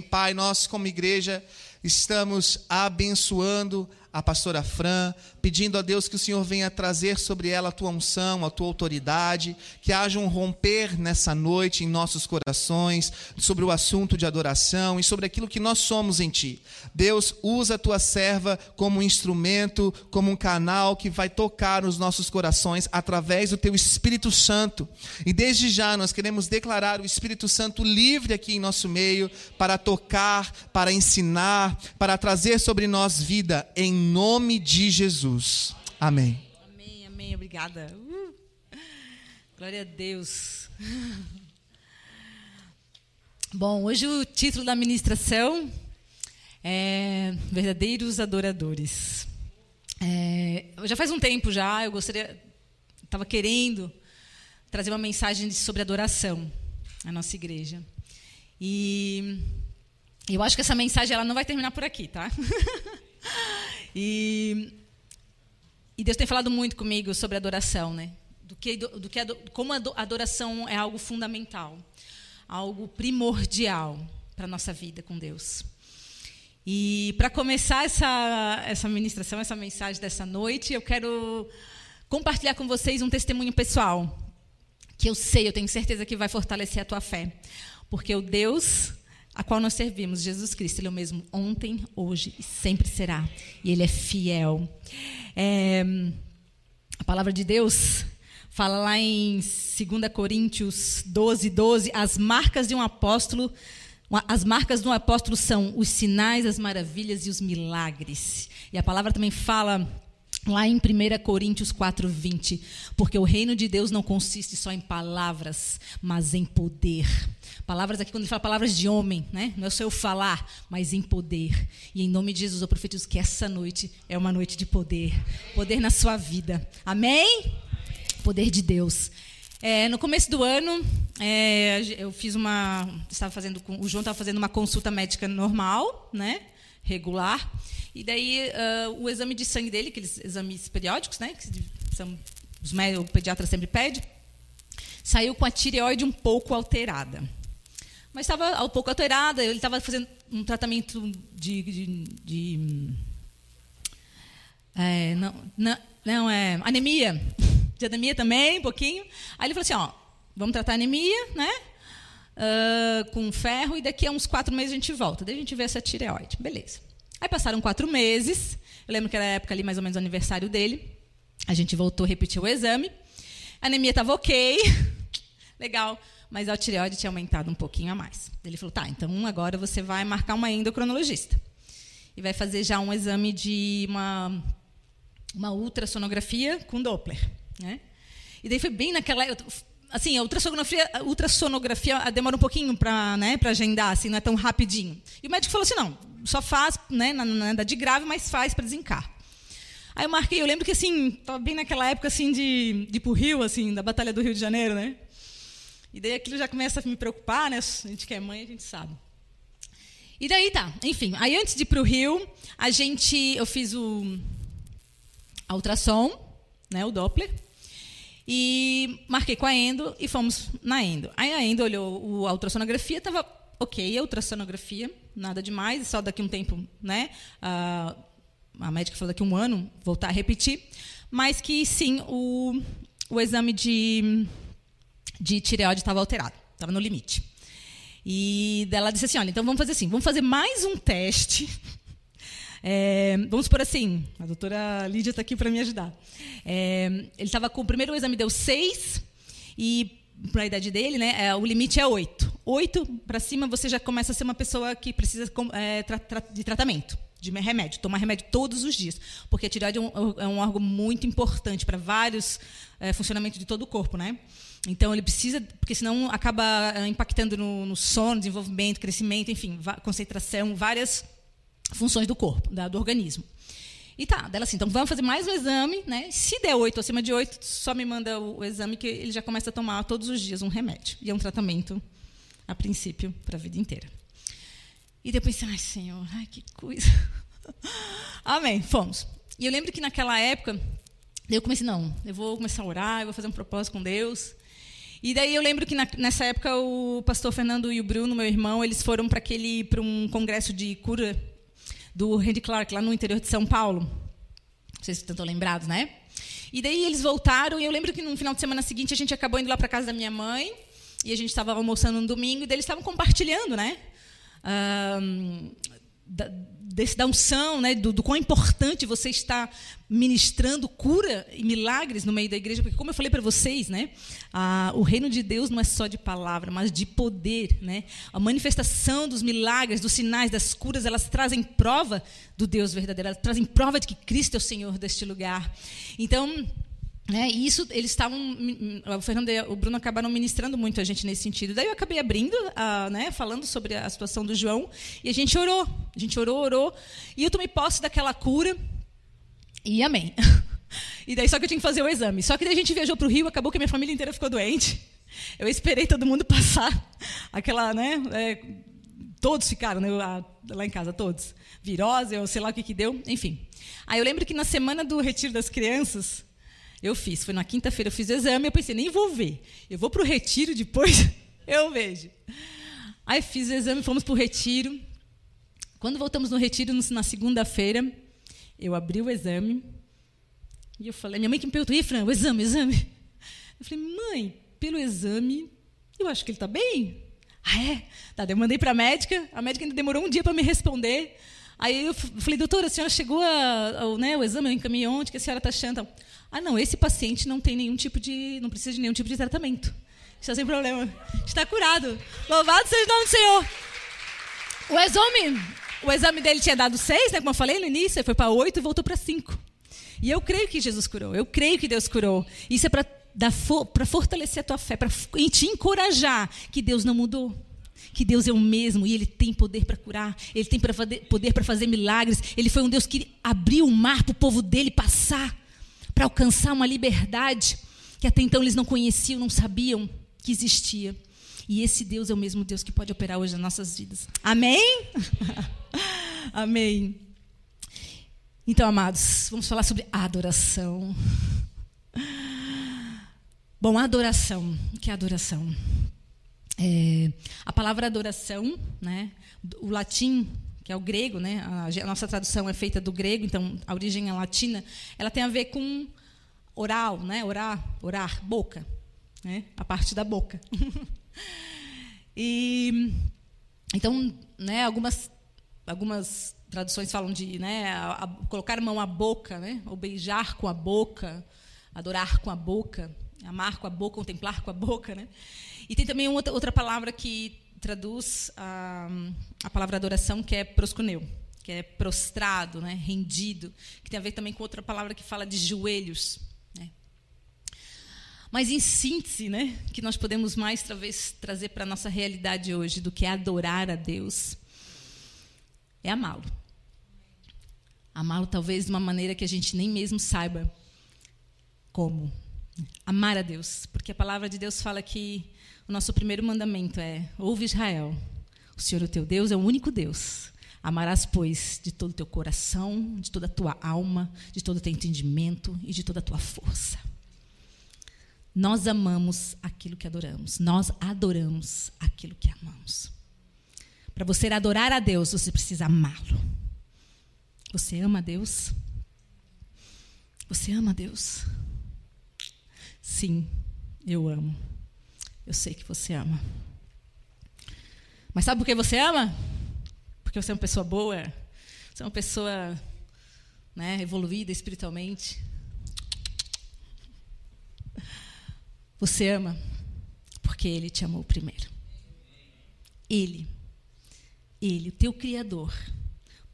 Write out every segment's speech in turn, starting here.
Pai, nós como igreja estamos abençoando a pastora Fran, pedindo a Deus que o Senhor venha trazer sobre ela a tua unção, a tua autoridade, que haja um romper nessa noite em nossos corações, sobre o assunto de adoração e sobre aquilo que nós somos em ti. Deus, usa a tua serva como um instrumento, como um canal que vai tocar os nossos corações através do teu Espírito Santo. E desde já nós queremos declarar o Espírito Santo livre aqui em nosso meio para tocar, para ensinar, para trazer sobre nós vida em nome de Jesus. Amém. Amém, amém. Obrigada. Uh, glória a Deus. Bom, hoje o título da ministração é Verdadeiros Adoradores. É, já faz um tempo já, eu gostaria, estava querendo trazer uma mensagem sobre adoração à nossa igreja. E eu acho que essa mensagem ela não vai terminar por aqui, tá? E, e Deus tem falado muito comigo sobre adoração, né? Do que, do, do que como a adoração é algo fundamental, algo primordial para nossa vida com Deus. E para começar essa, essa ministração, essa mensagem dessa noite, eu quero compartilhar com vocês um testemunho pessoal, que eu sei, eu tenho certeza que vai fortalecer a tua fé. Porque o Deus a qual nós servimos, Jesus Cristo, Ele é o mesmo ontem, hoje e sempre será. E Ele é fiel. É, a palavra de Deus fala lá em 2 Coríntios 12, 12, as marcas de um apóstolo, as marcas de um apóstolo são os sinais, as maravilhas e os milagres. E a palavra também fala Lá em 1 Coríntios 4, 20. Porque o reino de Deus não consiste só em palavras, mas em poder. Palavras aqui, quando ele fala palavras de homem, né? não é só eu falar, mas em poder. E em nome de Jesus eu profetizo que essa noite é uma noite de poder. Poder na sua vida. Amém? Poder de Deus. É, no começo do ano, é, eu fiz uma. Estava fazendo, o João estava fazendo uma consulta médica normal, né? regular. E daí uh, o exame de sangue dele, aqueles exames periódicos, né? Que são, os médicos, o pediatra sempre pede, saiu com a tireoide um pouco alterada. Mas estava um pouco alterada, ele estava fazendo um tratamento de. de, de é, não, não, não, é anemia. De anemia também, um pouquinho. Aí ele falou assim: ó, vamos tratar anemia, né? Uh, com ferro, e daqui a uns quatro meses a gente volta. Daí a gente vê essa tireoide. Beleza. Aí passaram quatro meses. Eu lembro que era a época ali, mais ou menos, o aniversário dele. A gente voltou a repetir o exame. A anemia estava ok. Legal mas a tireoide tinha aumentado um pouquinho a mais. Ele falou: tá, então agora você vai marcar uma endocrinologista. E vai fazer já um exame de uma, uma ultrassonografia com Doppler. Né? E daí foi bem naquela. Assim, a ultrassonografia, a ultrassonografia demora um pouquinho para né, agendar, assim, não é tão rapidinho. E o médico falou assim: não, só faz, né, nada de grave, mas faz para desencar. Aí eu marquei, eu lembro que assim, estava bem naquela época assim de, de o Rio, assim, da Batalha do Rio de Janeiro, né? E daí aquilo já começa a me preocupar, né? A gente que é mãe, a gente sabe. E daí tá, enfim. Aí antes de ir para o Rio, a gente, eu fiz o a ultrassom, né, o Doppler, e marquei com a Endo e fomos na Endo. Aí a Endo olhou a ultrassonografia, estava ok, a ultrassonografia, nada demais, só daqui um tempo, né? A, a médica falou daqui um ano voltar a repetir, mas que sim, o, o exame de de tireoide estava alterado, estava no limite. E ela disse assim: olha, então vamos fazer assim, vamos fazer mais um teste. É, vamos por assim, a doutora Lídia está aqui para me ajudar. É, ele estava com o primeiro exame deu seis e para a idade dele, né, é, o limite é oito. Oito para cima você já começa a ser uma pessoa que precisa é, tra, tra, de tratamento, de remédio, tomar remédio todos os dias, porque a tireoide é um, é um órgão muito importante para vários é, funcionamentos de todo o corpo, né? Então ele precisa, porque senão acaba eh, impactando no, no sono, desenvolvimento, crescimento, enfim, concentração, várias funções do corpo, da, do organismo. E tá, dela assim, então vamos fazer mais um exame, né? Se der oito acima de oito, só me manda o, o, exame que ele já começa a tomar todos os dias um remédio. E é um tratamento, a princípio, para a vida inteira. E depois pensei, ai Senhor, ai que coisa. Amém, fomos. E eu lembro que naquela época, eu comecei, não, eu vou começar a orar, eu vou fazer um propósito com Deus. E daí eu lembro que na, nessa época o pastor Fernando e o Bruno, meu irmão, eles foram para aquele para um congresso de cura do Randy Clark lá no interior de São Paulo. Não sei se estão lembrados, né? E daí eles voltaram e eu lembro que no final de semana seguinte a gente acabou indo lá para casa da minha mãe e a gente estava almoçando no domingo e daí eles estavam compartilhando, né? Um, da, desse, da unção, né, do, do quão importante você está ministrando cura e milagres no meio da igreja, porque como eu falei para vocês, né, a, o reino de Deus não é só de palavra, mas de poder, né? A manifestação dos milagres, dos sinais, das curas, elas trazem prova do Deus verdadeiro, elas trazem prova de que Cristo é o Senhor deste lugar. Então, né, e isso eles estavam, o Fernando e o Bruno acabaram ministrando muito a gente nesse sentido. Daí eu acabei abrindo, uh, né, falando sobre a situação do João, e a gente orou, a gente orou, orou, e eu tomei posse daquela cura, e amém. E daí só que eu tinha que fazer o exame. Só que daí a gente viajou para o Rio, acabou que a minha família inteira ficou doente. Eu esperei todo mundo passar aquela, né, é, todos ficaram né, lá em casa, todos. Virose, eu sei lá o que que deu, enfim. Aí eu lembro que na semana do retiro das crianças, eu fiz, foi na quinta-feira, eu fiz o exame, eu pensei, nem vou ver. Eu vou para o retiro, depois eu vejo. Aí fiz o exame, fomos para o retiro. Quando voltamos no retiro, na segunda-feira, eu abri o exame e eu falei, minha mãe que me perguntou, e Fran, o exame, o exame. Eu falei, mãe, pelo exame, eu acho que ele está bem. Ah, é? Tá, eu mandei para a médica, a médica ainda demorou um dia para me responder. Aí eu falei, doutora, a senhora chegou ao né, o exame, eu encaminhei onde, que a senhora está achando? Ah, não, esse paciente não tem nenhum tipo de. não precisa de nenhum tipo de tratamento. Está sem problema. Está curado. Louvado seja o nome do Senhor. O exame, o exame dele tinha dado seis, né? Como eu falei no início, foi para oito e voltou para cinco. E eu creio que Jesus curou. Eu creio que Deus curou. Isso é para para fortalecer a tua fé, para te encorajar que Deus não mudou. Que Deus é o mesmo e Ele tem poder para curar, Ele tem poder para fazer milagres. Ele foi um Deus que abriu o mar para o povo dele passar para alcançar uma liberdade que até então eles não conheciam, não sabiam que existia. E esse Deus é o mesmo Deus que pode operar hoje nas nossas vidas. Amém? Amém. Então, amados, vamos falar sobre adoração. Bom, adoração. O que é adoração? É, a palavra adoração, né, o latim que é o grego, né? A, nossa tradução é feita do grego, então a origem é latina. Ela tem a ver com oral, né? Orar, orar, boca, né? A parte da boca. e então, né? Algumas algumas traduções falam de, né? A, a, colocar a mão à boca, né? Ou beijar com a boca, adorar com a boca, amar com a boca, contemplar com a boca, né? E tem também outra, outra palavra que traduz a, a palavra adoração, que é proscuneu, que é prostrado, né, rendido, que tem a ver também com outra palavra que fala de joelhos. Né. Mas, em síntese, né, que nós podemos mais talvez trazer para a nossa realidade hoje do que adorar a Deus, é amá-lo. Amá-lo talvez de uma maneira que a gente nem mesmo saiba como. Amar a Deus, porque a palavra de Deus fala que o nosso primeiro mandamento é: ouve Israel, o Senhor, o teu Deus, é o único Deus. Amarás, pois, de todo o teu coração, de toda a tua alma, de todo o teu entendimento e de toda a tua força. Nós amamos aquilo que adoramos. Nós adoramos aquilo que amamos. Para você adorar a Deus, você precisa amá-lo. Você ama a Deus? Você ama a Deus? Sim, eu amo. Eu sei que você ama. Mas sabe por que você ama? Porque você é uma pessoa boa, você é uma pessoa né, evoluída espiritualmente. Você ama porque Ele te amou primeiro. Ele, Ele, o teu Criador,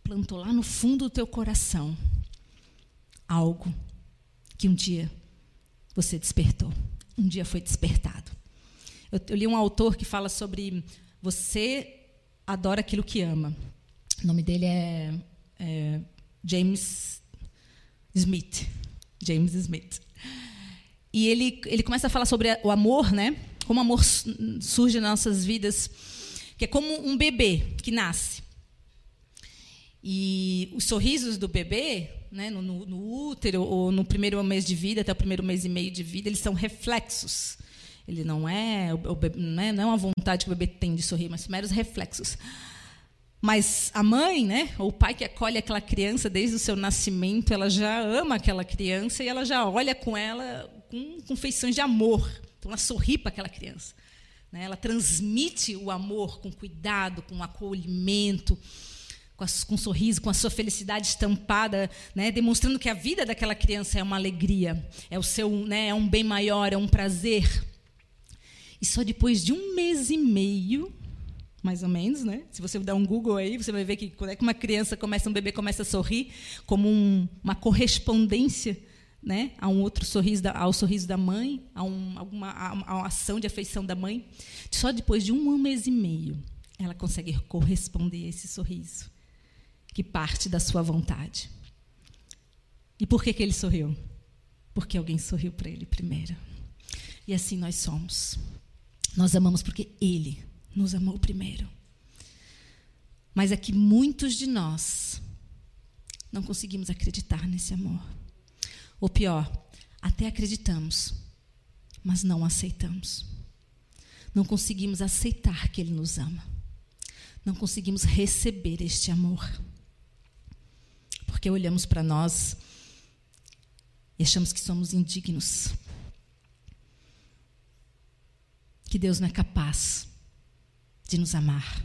plantou lá no fundo do teu coração algo que um dia você despertou, um dia foi despertado. Eu, eu li um autor que fala sobre você adora aquilo que ama. O nome dele é, é James Smith. James Smith. E ele, ele começa a falar sobre o amor, né? Como o amor surge nas nossas vidas, que é como um bebê que nasce. E os sorrisos do bebê, né, no, no, útero ou no primeiro mês de vida, até o primeiro mês e meio de vida, eles são reflexos Ele não é, não é, não é uma vontade que o bebê tem de sorrir, mas meros reflexos. Mas a mãe, né, ou o pai que acolhe aquela criança desde o seu nascimento, ela já ama aquela criança e ela já olha com ela com, com feições de amor. Então ela sorri para aquela criança. Né? Ela transmite o amor com cuidado, com acolhimento, com, com um sorriso, com a sua felicidade estampada, né? demonstrando que a vida daquela criança é uma alegria, é o seu, né? é um bem maior, é um prazer. E só depois de um mês e meio, mais ou menos, né? Se você der um Google aí, você vai ver que quando é que uma criança começa, um bebê começa a sorrir, como um, uma correspondência, né? A um outro sorriso, da, ao sorriso da mãe, a, um, alguma, a, a uma ação de afeição da mãe. Só depois de um mês e meio, ela consegue corresponder a esse sorriso, que parte da sua vontade. E por que, que ele sorriu? Porque alguém sorriu para ele primeiro. E assim nós somos. Nós amamos porque Ele nos amou primeiro. Mas é que muitos de nós não conseguimos acreditar nesse amor. Ou pior, até acreditamos, mas não aceitamos. Não conseguimos aceitar que Ele nos ama. Não conseguimos receber este amor. Porque olhamos para nós e achamos que somos indignos que Deus não é capaz de nos amar.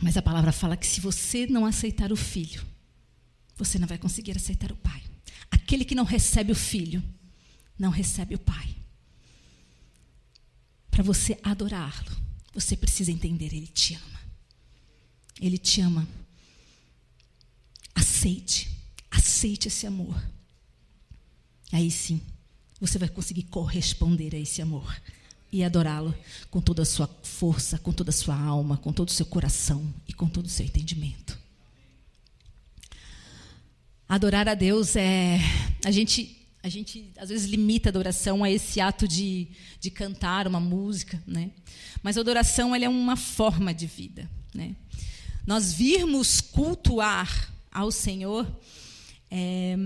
Mas a palavra fala que se você não aceitar o filho, você não vai conseguir aceitar o pai. Aquele que não recebe o filho, não recebe o pai. Para você adorá-lo, você precisa entender: ele te ama. Ele te ama. Aceite, aceite esse amor. Aí sim, você vai conseguir corresponder a esse amor e adorá-lo com toda a sua força, com toda a sua alma, com todo o seu coração e com todo o seu entendimento. Adorar a Deus é. A gente, a gente às vezes limita a adoração a esse ato de, de cantar uma música, né? mas a adoração é uma forma de vida. Né? Nós virmos cultuar ao Senhor. É,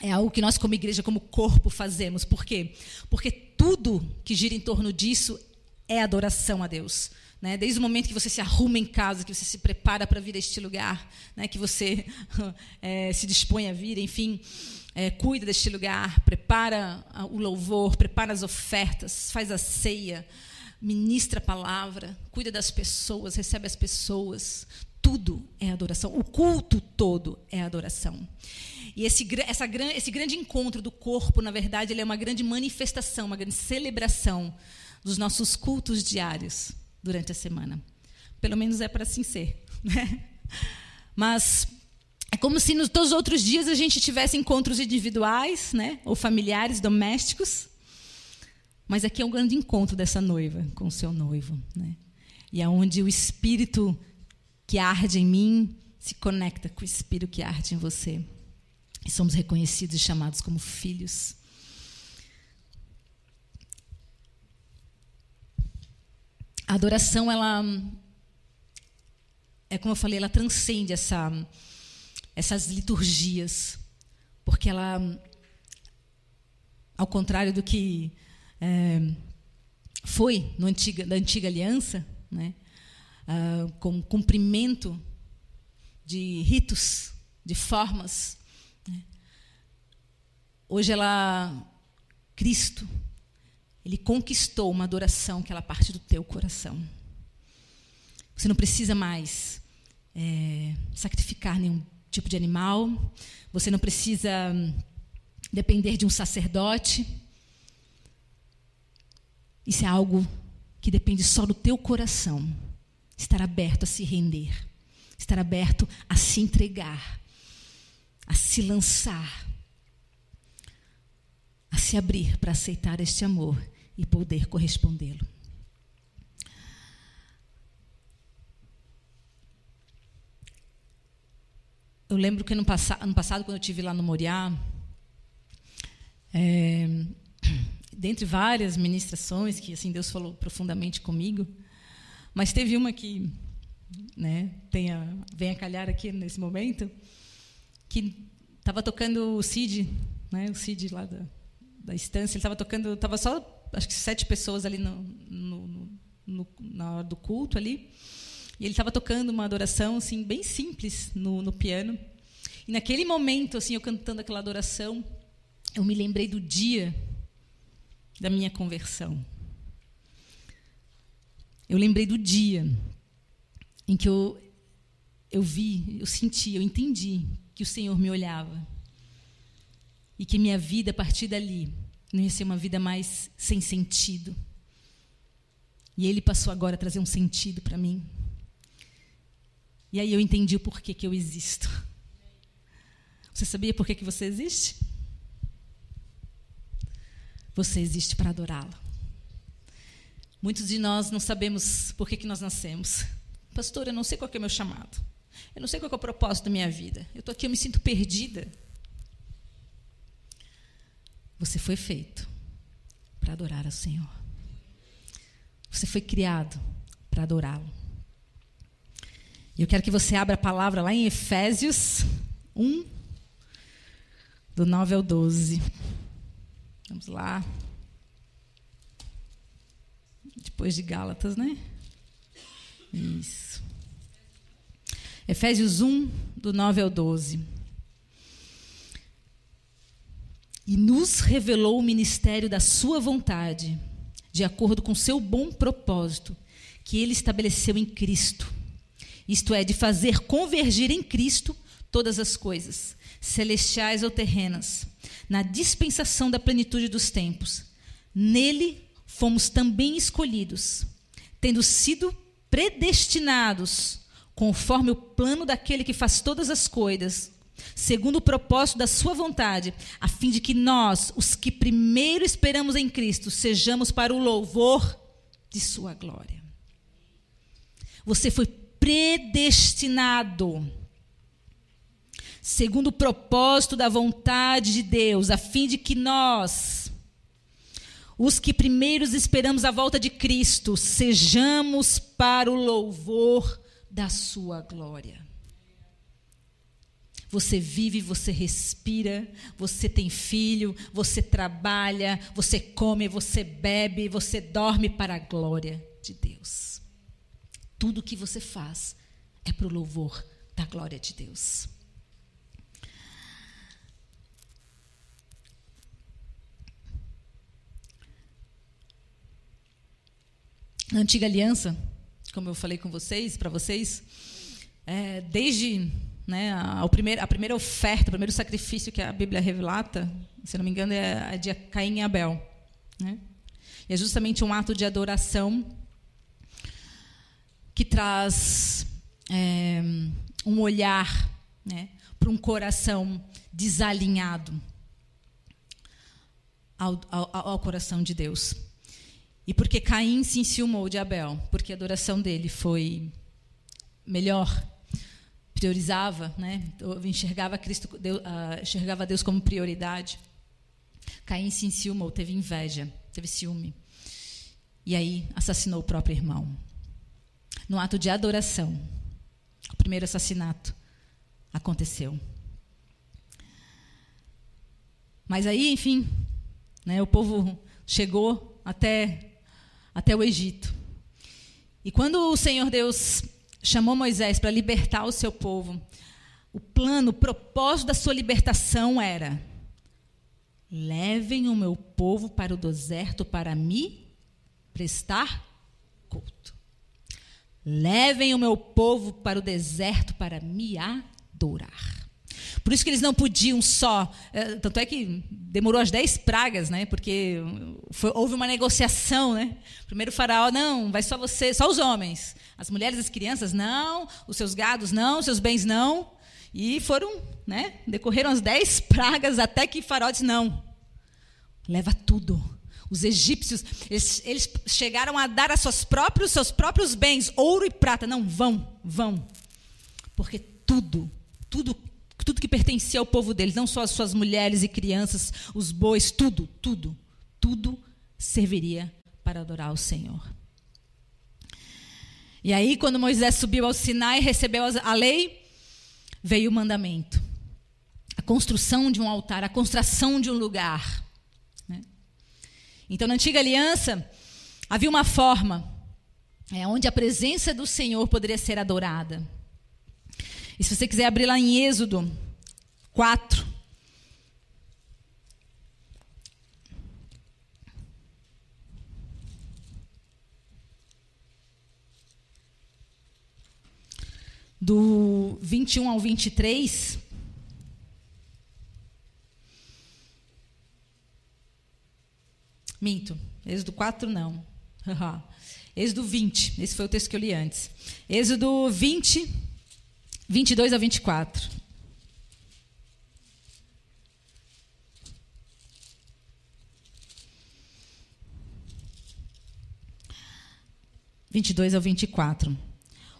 é algo que nós, como igreja, como corpo, fazemos. Por quê? Porque tudo que gira em torno disso é adoração a Deus. Né? Desde o momento que você se arruma em casa, que você se prepara para vir a este lugar, né? que você é, se dispõe a vir, enfim, é, cuida deste lugar, prepara o louvor, prepara as ofertas, faz a ceia, ministra a palavra, cuida das pessoas, recebe as pessoas. Tudo é adoração. O culto todo é adoração. E esse, essa, esse grande encontro do corpo, na verdade, ele é uma grande manifestação, uma grande celebração dos nossos cultos diários durante a semana. Pelo menos é para assim ser. Né? Mas é como se nos todos os outros dias a gente tivesse encontros individuais, né? ou familiares, domésticos. Mas aqui é um grande encontro dessa noiva com o seu noivo. Né? E é onde o espírito que arde em mim se conecta com o espírito que arde em você. E somos reconhecidos e chamados como filhos. A adoração, ela é como eu falei, ela transcende essa, essas liturgias, porque ela, ao contrário do que é, foi no antiga, na antiga aliança, né, uh, com cumprimento de ritos, de formas, Hoje ela, Cristo, ele conquistou uma adoração que ela parte do teu coração. Você não precisa mais é, sacrificar nenhum tipo de animal. Você não precisa hum, depender de um sacerdote. Isso é algo que depende só do teu coração. Estar aberto a se render, estar aberto a se entregar, a se lançar a se abrir para aceitar este amor e poder correspondê-lo. Eu lembro que ano, ano passado, quando eu estive lá no Moriá, é, dentre várias ministrações que assim Deus falou profundamente comigo, mas teve uma que né, tenha, vem a calhar aqui nesse momento, que estava tocando o Cid, né, o Cid lá da, da estância, ele estava tocando, estava só acho que sete pessoas ali no, no, no, na hora do culto ali. E ele estava tocando uma adoração assim bem simples no, no piano. E naquele momento, assim, eu cantando aquela adoração, eu me lembrei do dia da minha conversão. Eu lembrei do dia em que eu, eu vi, eu senti, eu entendi que o Senhor me olhava. E que minha vida, a partir dali, não ia ser uma vida mais sem sentido. E Ele passou agora a trazer um sentido para mim. E aí eu entendi o porquê que eu existo. Você sabia por que, que você existe? Você existe para adorá-lo. Muitos de nós não sabemos por que, que nós nascemos. Pastor, eu não sei qual é o meu chamado. Eu não sei qual é o propósito da minha vida. Eu estou aqui, eu me sinto perdida. Você foi feito para adorar ao Senhor. Você foi criado para adorá-lo. E eu quero que você abra a palavra lá em Efésios 1, do 9 ao 12. Vamos lá. Depois de Gálatas, né? Isso. Efésios 1, do 9 ao 12. E nos revelou o ministério da Sua vontade, de acordo com seu bom propósito, que Ele estabeleceu em Cristo. Isto é, de fazer convergir em Cristo todas as coisas, celestiais ou terrenas, na dispensação da plenitude dos tempos. Nele fomos também escolhidos, tendo sido predestinados conforme o plano daquele que faz todas as coisas, segundo o propósito da sua vontade, a fim de que nós, os que primeiro esperamos em Cristo, sejamos para o louvor de sua glória. Você foi predestinado segundo o propósito da vontade de Deus, a fim de que nós, os que primeiros esperamos a volta de Cristo, sejamos para o louvor da sua glória. Você vive, você respira, você tem filho, você trabalha, você come, você bebe, você dorme para a glória de Deus. Tudo que você faz é para o louvor da glória de Deus. na antiga aliança, como eu falei com vocês, para vocês, é, desde né, a, primeira, a primeira oferta, o primeiro sacrifício que a Bíblia relata, se não me engano, é a de Caim e Abel. Né? E é justamente um ato de adoração que traz é, um olhar né, para um coração desalinhado ao, ao, ao coração de Deus. E porque Caim se enciumou de Abel, porque a adoração dele foi melhor, priorizava, né? enxergava Cristo, Deus, uh, enxergava Deus como prioridade. Caim se enciumou, teve inveja, teve ciúme. E aí assassinou o próprio irmão. No ato de adoração, o primeiro assassinato aconteceu. Mas aí, enfim, né, o povo chegou até até o Egito. E quando o Senhor Deus chamou Moisés para libertar o seu povo, o plano, o propósito da sua libertação era: levem o meu povo para o deserto para me prestar culto. Levem o meu povo para o deserto para me adorar. Por isso que eles não podiam só. Eh, tanto é que demorou as dez pragas, né? Porque foi, houve uma negociação, né? Primeiro o faraó, não, vai só você, só os homens. As mulheres e as crianças, não. Os seus gados, não. Os seus bens, não. E foram, né? Decorreram as dez pragas até que faraó disse, não. Leva tudo. Os egípcios, eles, eles chegaram a dar a seus próprios, seus próprios bens, ouro e prata. Não, vão, vão. Porque tudo, tudo tudo que pertencia ao povo deles, não só as suas mulheres e crianças, os bois, tudo, tudo, tudo serviria para adorar o Senhor. E aí, quando Moisés subiu ao Sinai e recebeu a lei, veio o mandamento. A construção de um altar, a construção de um lugar. Né? Então, na antiga aliança, havia uma forma é, onde a presença do Senhor poderia ser adorada. E se você quiser abrir lá em Êxodo 4. Do 21 ao 23. Minto. Êxodo 4 não. Êxodo 20. Esse foi o texto que eu li antes. Êxodo 20, 22 a 24. Vinte e dois ao vinte e quatro.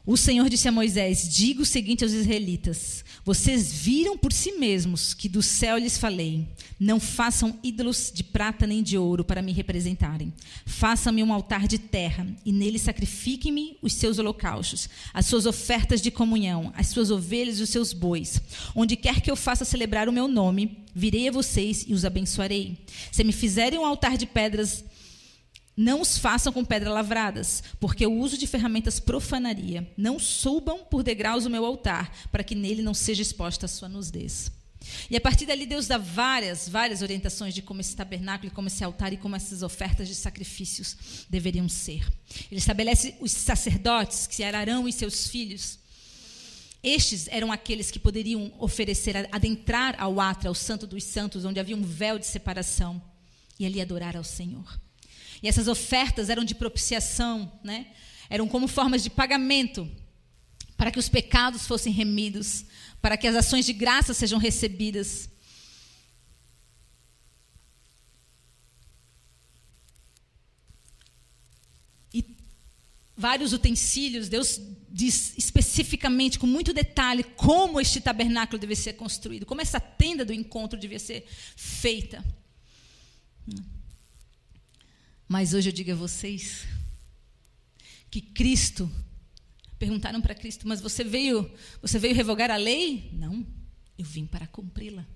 O Senhor disse a Moisés: Diga o seguinte aos israelitas: Vocês viram por si mesmos que do céu lhes falei: Não façam ídolos de prata nem de ouro para me representarem. Façam-me um altar de terra e nele sacrifiquem-me os seus holocaustos, as suas ofertas de comunhão, as suas ovelhas e os seus bois. Onde quer que eu faça celebrar o meu nome, virei a vocês e os abençoarei. Se me fizerem um altar de pedras não os façam com pedras lavradas, porque o uso de ferramentas profanaria. Não subam por degraus o meu altar, para que nele não seja exposta a sua nudez. E a partir dali, Deus dá várias, várias orientações de como esse tabernáculo, como esse altar e como essas ofertas de sacrifícios deveriam ser. Ele estabelece os sacerdotes, que eram Arão e seus filhos. Estes eram aqueles que poderiam oferecer, adentrar ao átrio, ao santo dos santos, onde havia um véu de separação, e ali adorar ao Senhor. E essas ofertas eram de propiciação, né? eram como formas de pagamento para que os pecados fossem remidos, para que as ações de graça sejam recebidas. E vários utensílios, Deus diz especificamente, com muito detalhe, como este tabernáculo deve ser construído, como essa tenda do encontro devia ser feita. Mas hoje eu digo a vocês que Cristo perguntaram para Cristo, mas você veio, você veio revogar a lei? Não, eu vim para cumpri-la.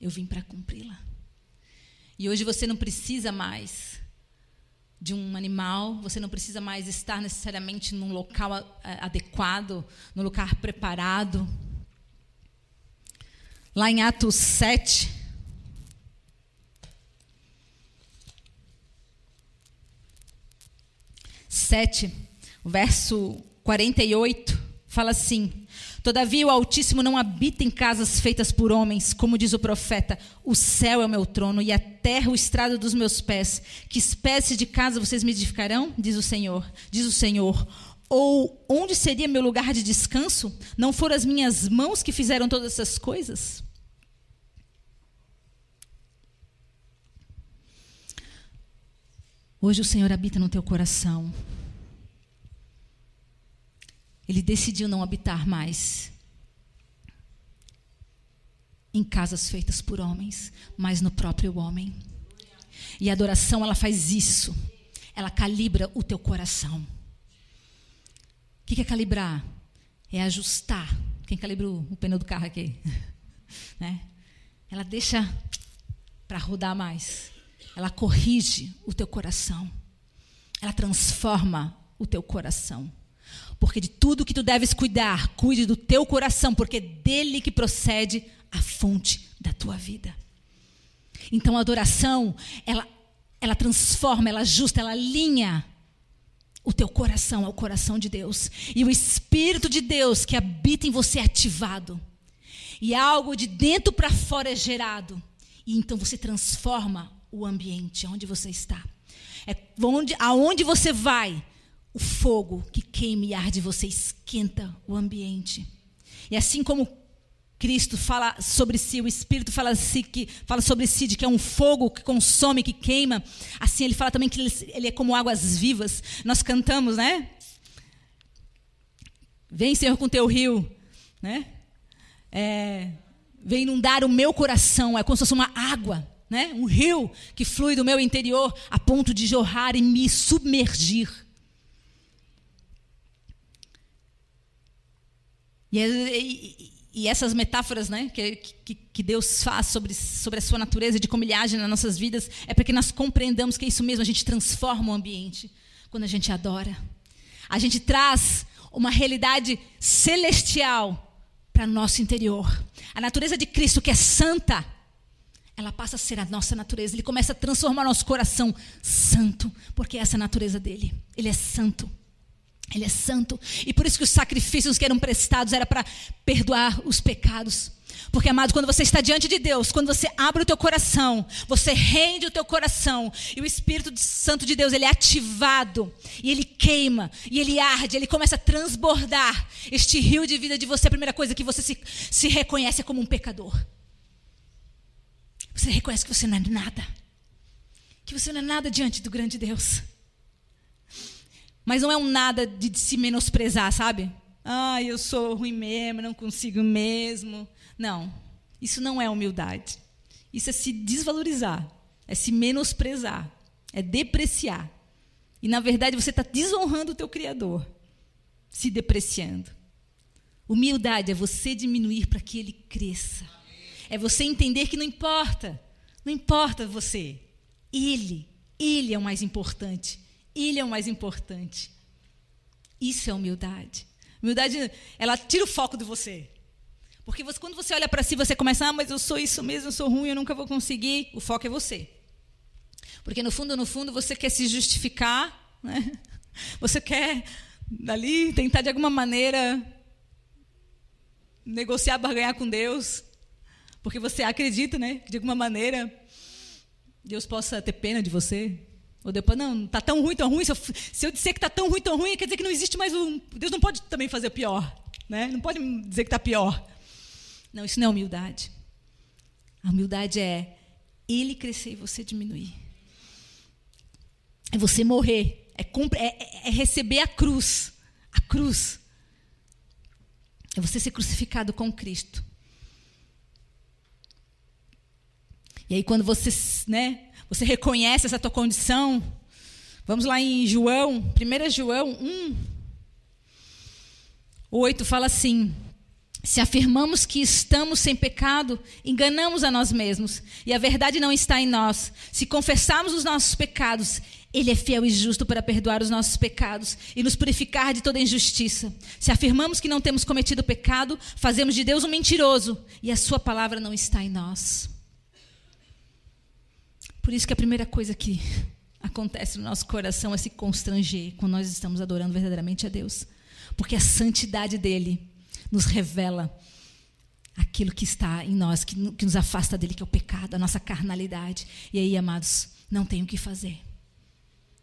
Eu vim para cumpri-la. E hoje você não precisa mais de um animal, você não precisa mais estar necessariamente num local adequado, num lugar preparado. Lá em Atos 7, 7, verso 48, fala assim: Todavia o Altíssimo não habita em casas feitas por homens, como diz o profeta: O céu é o meu trono e a terra o estrado dos meus pés. Que espécie de casa vocês me edificarão? Diz o Senhor. Diz o Senhor. Ou onde seria meu lugar de descanso? Não foram as minhas mãos que fizeram todas essas coisas? Hoje o Senhor habita no teu coração. Ele decidiu não habitar mais em casas feitas por homens, mas no próprio homem. E a adoração, ela faz isso. Ela calibra o teu coração. O que é calibrar? É ajustar. Quem calibra o pneu do carro aqui? né? Ela deixa para rodar mais. Ela corrige o teu coração. Ela transforma o teu coração. Porque de tudo que tu deves cuidar, cuide do teu coração, porque é dele que procede a fonte da tua vida. Então a adoração, ela, ela transforma, ela ajusta, ela alinha o teu coração ao coração de Deus. E o Espírito de Deus que habita em você é ativado. E algo de dentro para fora é gerado. E então você transforma o ambiente onde você está. É onde, aonde você vai, o fogo que queima e arde você esquenta o ambiente. E assim como Cristo fala sobre si, o Espírito fala, si, que, fala sobre si de que é um fogo que consome, que queima. Assim, ele fala também que ele, ele é como águas vivas. Nós cantamos, né? Vem, Senhor, com teu rio, né? É, vem inundar o meu coração, é como se fosse uma água né? um rio que flui do meu interior a ponto de jorrar e me submergir. E, e, e essas metáforas né, que, que, que, Deus faz sobre, sobre a sua natureza, de como ele age nas nossas vidas, é para que nós compreendamos que é isso mesmo, a gente transforma o ambiente quando a gente adora. A gente traz uma realidade celestial para o nosso interior. A natureza de Cristo, que é santa, ela passa a ser a nossa natureza. Ele começa a transformar nosso coração santo, porque é essa a natureza dele. Ele é santo. Ele é santo. E por isso que os sacrifícios que eram prestados era para perdoar os pecados. Porque, amado, quando você está diante de Deus, quando você abre o teu coração, você rende o teu coração, e o Espírito Santo de Deus, ele é ativado, e ele queima, e ele arde, ele começa a transbordar este rio de vida de você. A primeira coisa que você se, se reconhece é como um pecador. Você reconhece que você não é nada. Que você não é nada diante do grande Deus. Mas não é um nada de se menosprezar, sabe? Ah, eu sou ruim mesmo, não consigo mesmo. Não, isso não é humildade. Isso é se desvalorizar, é se menosprezar, é depreciar. E na verdade você está desonrando o teu Criador, se depreciando. Humildade é você diminuir para que ele cresça. É você entender que não importa, não importa você. Ele, ele é o mais importante. Ele é o mais importante. Isso é humildade. Humildade, ela tira o foco de você. Porque você, quando você olha para si, você começa, ah, mas eu sou isso mesmo, eu sou ruim, eu nunca vou conseguir. O foco é você. Porque no fundo, no fundo, você quer se justificar, né? Você quer ali tentar de alguma maneira negociar, barganhar com Deus, porque você acredita, né, que de alguma maneira Deus possa ter pena de você, ou depois, não, está tão ruim, tão ruim. Se eu, se eu disser que está tão ruim, tão ruim, quer dizer que não existe mais um. Deus não pode também fazer pior. Né? Não pode dizer que está pior. Não, isso não é humildade. A humildade é ele crescer e você diminuir. É você morrer. É, é, é receber a cruz. A cruz. É você ser crucificado com Cristo. E aí, quando você, né, você reconhece essa tua condição. Vamos lá em João, 1 João 1, 8 fala assim: Se afirmamos que estamos sem pecado, enganamos a nós mesmos, e a verdade não está em nós. Se confessarmos os nossos pecados, ele é fiel e justo para perdoar os nossos pecados e nos purificar de toda injustiça. Se afirmamos que não temos cometido pecado, fazemos de Deus um mentiroso e a sua palavra não está em nós. Por isso que a primeira coisa que acontece no nosso coração é se constranger quando nós estamos adorando verdadeiramente a Deus. Porque a santidade dele nos revela aquilo que está em nós, que, que nos afasta dele, que é o pecado, a nossa carnalidade. E aí, amados, não tem o que fazer.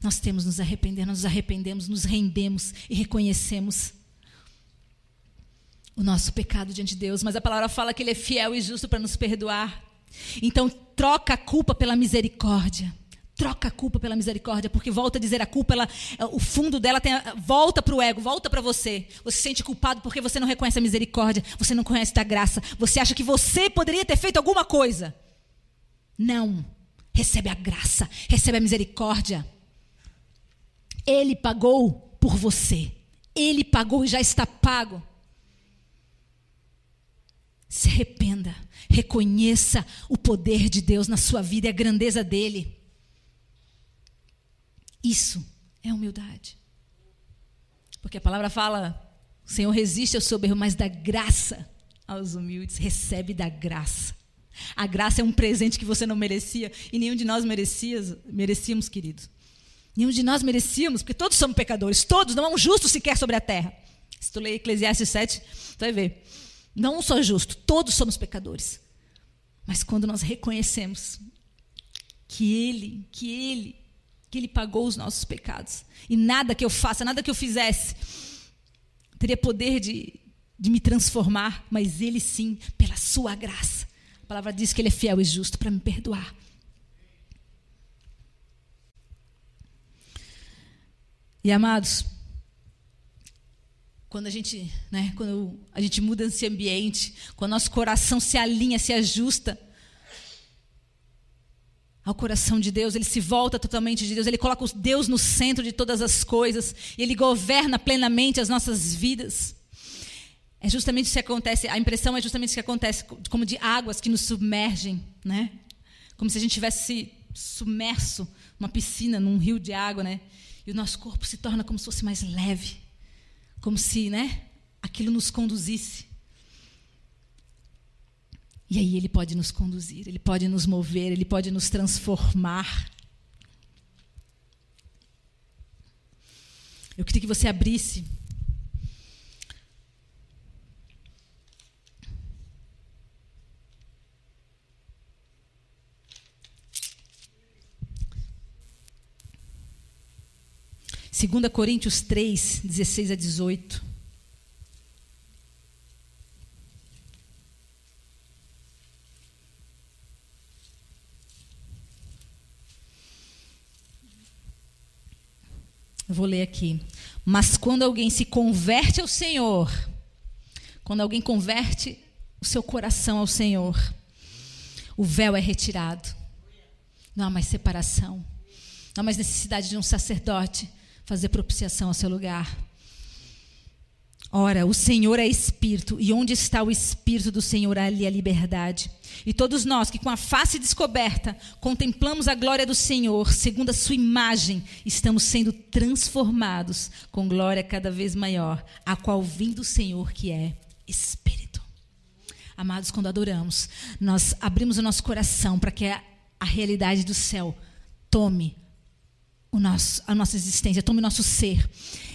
Nós temos nos arrepender, nós nos arrependemos, nos rendemos e reconhecemos o nosso pecado diante de Deus, mas a palavra fala que Ele é fiel e justo para nos perdoar. Então, troca a culpa pela misericórdia. Troca a culpa pela misericórdia, porque volta a dizer a culpa, ela, o fundo dela tem, volta para o ego, volta para você. Você se sente culpado porque você não reconhece a misericórdia, você não conhece a graça, você acha que você poderia ter feito alguma coisa. Não. Recebe a graça, recebe a misericórdia. Ele pagou por você. Ele pagou e já está pago. Se arrependa. Reconheça o poder de Deus na sua vida e a grandeza dele. Isso é humildade. Porque a palavra fala: o Senhor resiste ao soberbo, mas dá graça aos humildes. Recebe da graça. A graça é um presente que você não merecia e nenhum de nós merecia, merecíamos, queridos. Nenhum de nós merecíamos, porque todos somos pecadores, todos, não há um justo sequer sobre a terra. Se tu ler Eclesiastes 7, tu vai ver. Não um só justo, todos somos pecadores. Mas quando nós reconhecemos que Ele, que Ele, que Ele pagou os nossos pecados, e nada que eu faça, nada que eu fizesse, teria poder de, de me transformar, mas Ele sim, pela Sua graça. A palavra diz que Ele é fiel e justo para me perdoar. E amados, quando a gente, né, quando a gente muda esse ambiente, quando nosso coração se alinha, se ajusta ao coração de Deus, ele se volta totalmente de Deus, ele coloca Deus no centro de todas as coisas, e ele governa plenamente as nossas vidas. É justamente isso que acontece, a impressão é justamente isso que acontece, como de águas que nos submergem, né? Como se a gente tivesse submerso numa piscina, num rio de água, né? E o nosso corpo se torna como se fosse mais leve, como se, né, aquilo nos conduzisse. E aí ele pode nos conduzir, ele pode nos mover, ele pode nos transformar. Eu queria que você abrisse Segunda Coríntios 3, 16 a 18. Eu vou ler aqui. Mas quando alguém se converte ao Senhor, quando alguém converte o seu coração ao Senhor, o véu é retirado. Não há mais separação. Não há mais necessidade de um sacerdote fazer propiciação ao seu lugar. Ora, o Senhor é Espírito, e onde está o Espírito do Senhor, ali a liberdade. E todos nós que, com a face descoberta, contemplamos a glória do Senhor, segundo a Sua imagem, estamos sendo transformados com glória cada vez maior, a qual vem do Senhor, que é Espírito. Amados, quando adoramos, nós abrimos o nosso coração para que a, a realidade do céu tome nosso, a nossa existência, tome o nosso ser.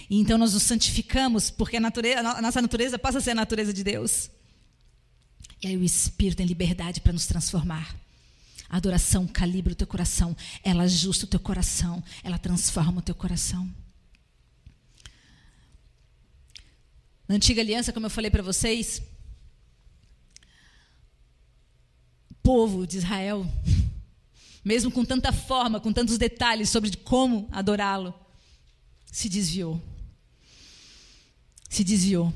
E então nós nos santificamos, porque a, natureza, a nossa natureza passa a ser a natureza de Deus. E aí o Espírito tem liberdade para nos transformar. A adoração calibra o teu coração, ela ajusta o teu coração, ela transforma o teu coração. Na antiga aliança, como eu falei para vocês, o povo de Israel, mesmo com tanta forma, com tantos detalhes sobre como adorá-lo, se desviou se desviou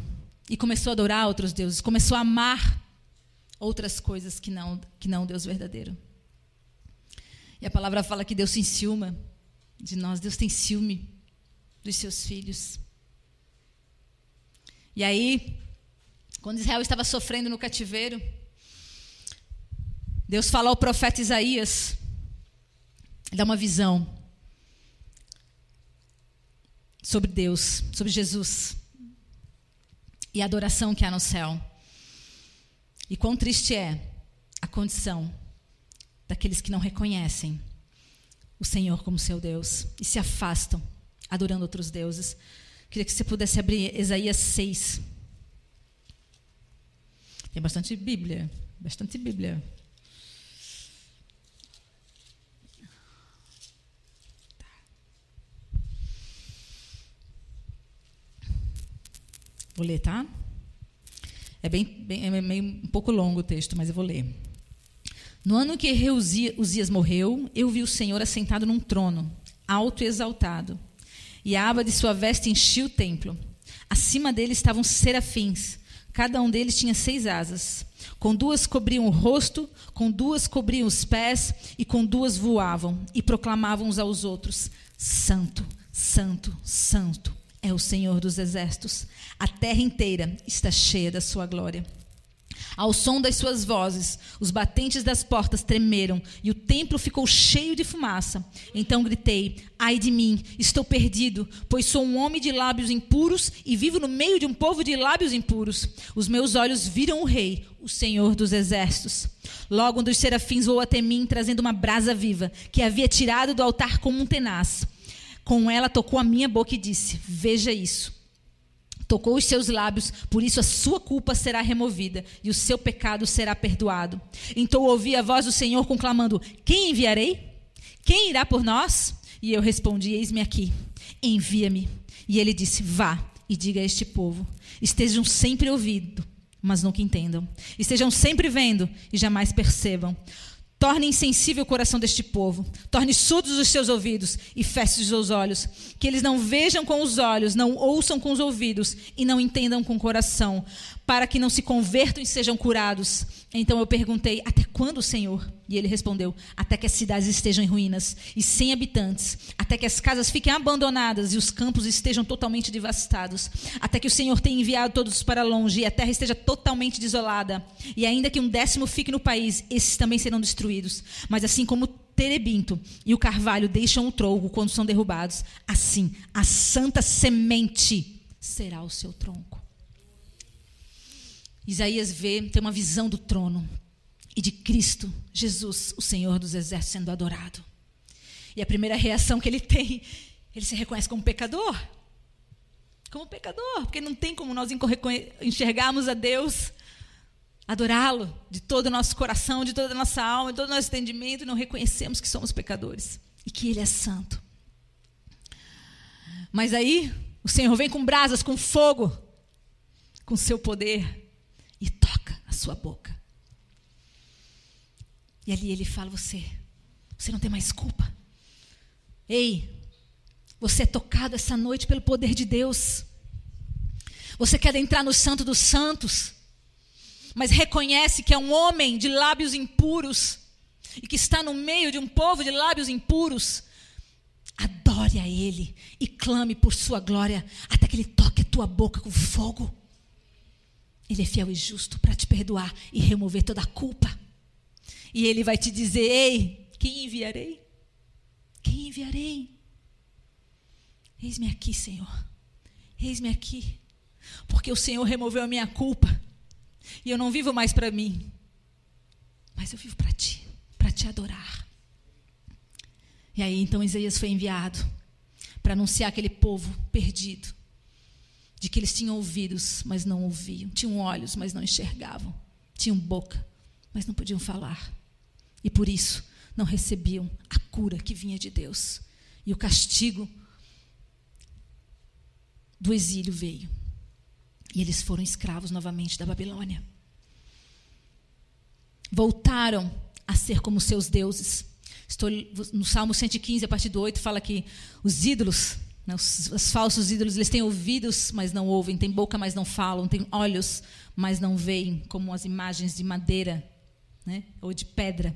e começou a adorar outros deuses, começou a amar outras coisas que não que não Deus verdadeiro. E a palavra fala que Deus se enciuma de nós, Deus tem ciúme dos seus filhos. E aí, quando Israel estava sofrendo no cativeiro, Deus fala ao profeta Isaías, dá uma visão sobre Deus, sobre Jesus e a adoração que há no céu. E quão triste é a condição daqueles que não reconhecem o Senhor como seu Deus e se afastam adorando outros deuses. Queria que você pudesse abrir Isaías 6. Tem bastante Bíblia, bastante Bíblia. Vou ler, tá? É, bem, bem, é meio um pouco longo o texto, mas eu vou ler. No ano que Uzias morreu, eu vi o Senhor assentado num trono, alto e exaltado. E a aba de sua veste enchia o templo. Acima dele estavam serafins. Cada um deles tinha seis asas. Com duas cobriam o rosto, com duas cobriam os pés, e com duas voavam, e proclamavam uns aos outros: Santo, Santo, Santo é o Senhor dos exércitos. A terra inteira está cheia da sua glória. Ao som das suas vozes, os batentes das portas tremeram e o templo ficou cheio de fumaça. Então gritei: Ai de mim, estou perdido, pois sou um homem de lábios impuros e vivo no meio de um povo de lábios impuros. Os meus olhos viram o Rei, o Senhor dos exércitos. Logo um dos serafins voou até mim, trazendo uma brasa viva, que havia tirado do altar como um tenaz. Com ela tocou a minha boca e disse: Veja isso. Tocou os seus lábios, por isso a sua culpa será removida e o seu pecado será perdoado. Então ouvi a voz do Senhor conclamando: Quem enviarei? Quem irá por nós? E eu respondi: Eis-me aqui, envia-me. E ele disse: Vá e diga a este povo: Estejam sempre ouvindo, mas nunca entendam. Estejam sempre vendo e jamais percebam. Torne insensível o coração deste povo, torne surdos os seus ouvidos e feche os seus olhos, que eles não vejam com os olhos, não ouçam com os ouvidos e não entendam com o coração, para que não se convertam e sejam curados. Então eu perguntei: Até quando, Senhor? E ele respondeu: Até que as cidades estejam em ruínas e sem habitantes, até que as casas fiquem abandonadas e os campos estejam totalmente devastados, até que o Senhor tenha enviado todos para longe e a terra esteja totalmente desolada. E ainda que um décimo fique no país, esses também serão destruídos. Mas assim como terebinto e o carvalho deixam o tronco quando são derrubados, assim a santa semente será o seu tronco. Isaías vê, tem uma visão do trono e de Cristo, Jesus, o Senhor dos exércitos, sendo adorado. E a primeira reação que ele tem, ele se reconhece como pecador. Como pecador, porque não tem como nós enxergarmos a Deus, adorá-lo de todo o nosso coração, de toda a nossa alma, de todo o nosso entendimento, e não reconhecemos que somos pecadores e que Ele é santo. Mas aí, o Senhor vem com brasas, com fogo, com seu poder, e toca a sua boca. E ali ele fala: Você, você não tem mais culpa. Ei, você é tocado essa noite pelo poder de Deus. Você quer entrar no Santo dos Santos, mas reconhece que é um homem de lábios impuros e que está no meio de um povo de lábios impuros. Adore a Ele e clame por Sua glória até que Ele toque a tua boca com fogo. Ele é fiel e justo para te perdoar e remover toda a culpa. E ele vai te dizer: Ei, quem enviarei? Quem enviarei? Eis-me aqui, Senhor. Eis-me aqui. Porque o Senhor removeu a minha culpa. E eu não vivo mais para mim. Mas eu vivo para ti, para te adorar. E aí então Isaías foi enviado para anunciar aquele povo perdido de que eles tinham ouvidos, mas não ouviam, tinham olhos, mas não enxergavam, tinham boca, mas não podiam falar. E por isso não recebiam a cura que vinha de Deus. E o castigo do exílio veio. E eles foram escravos novamente da Babilônia. Voltaram a ser como seus deuses. Estou no Salmo 115, a partir do 8, fala que os ídolos os, os, falsos ídolos, eles têm ouvidos, mas não ouvem, têm boca, mas não falam, têm olhos, mas não veem, como as imagens de madeira né, ou de pedra.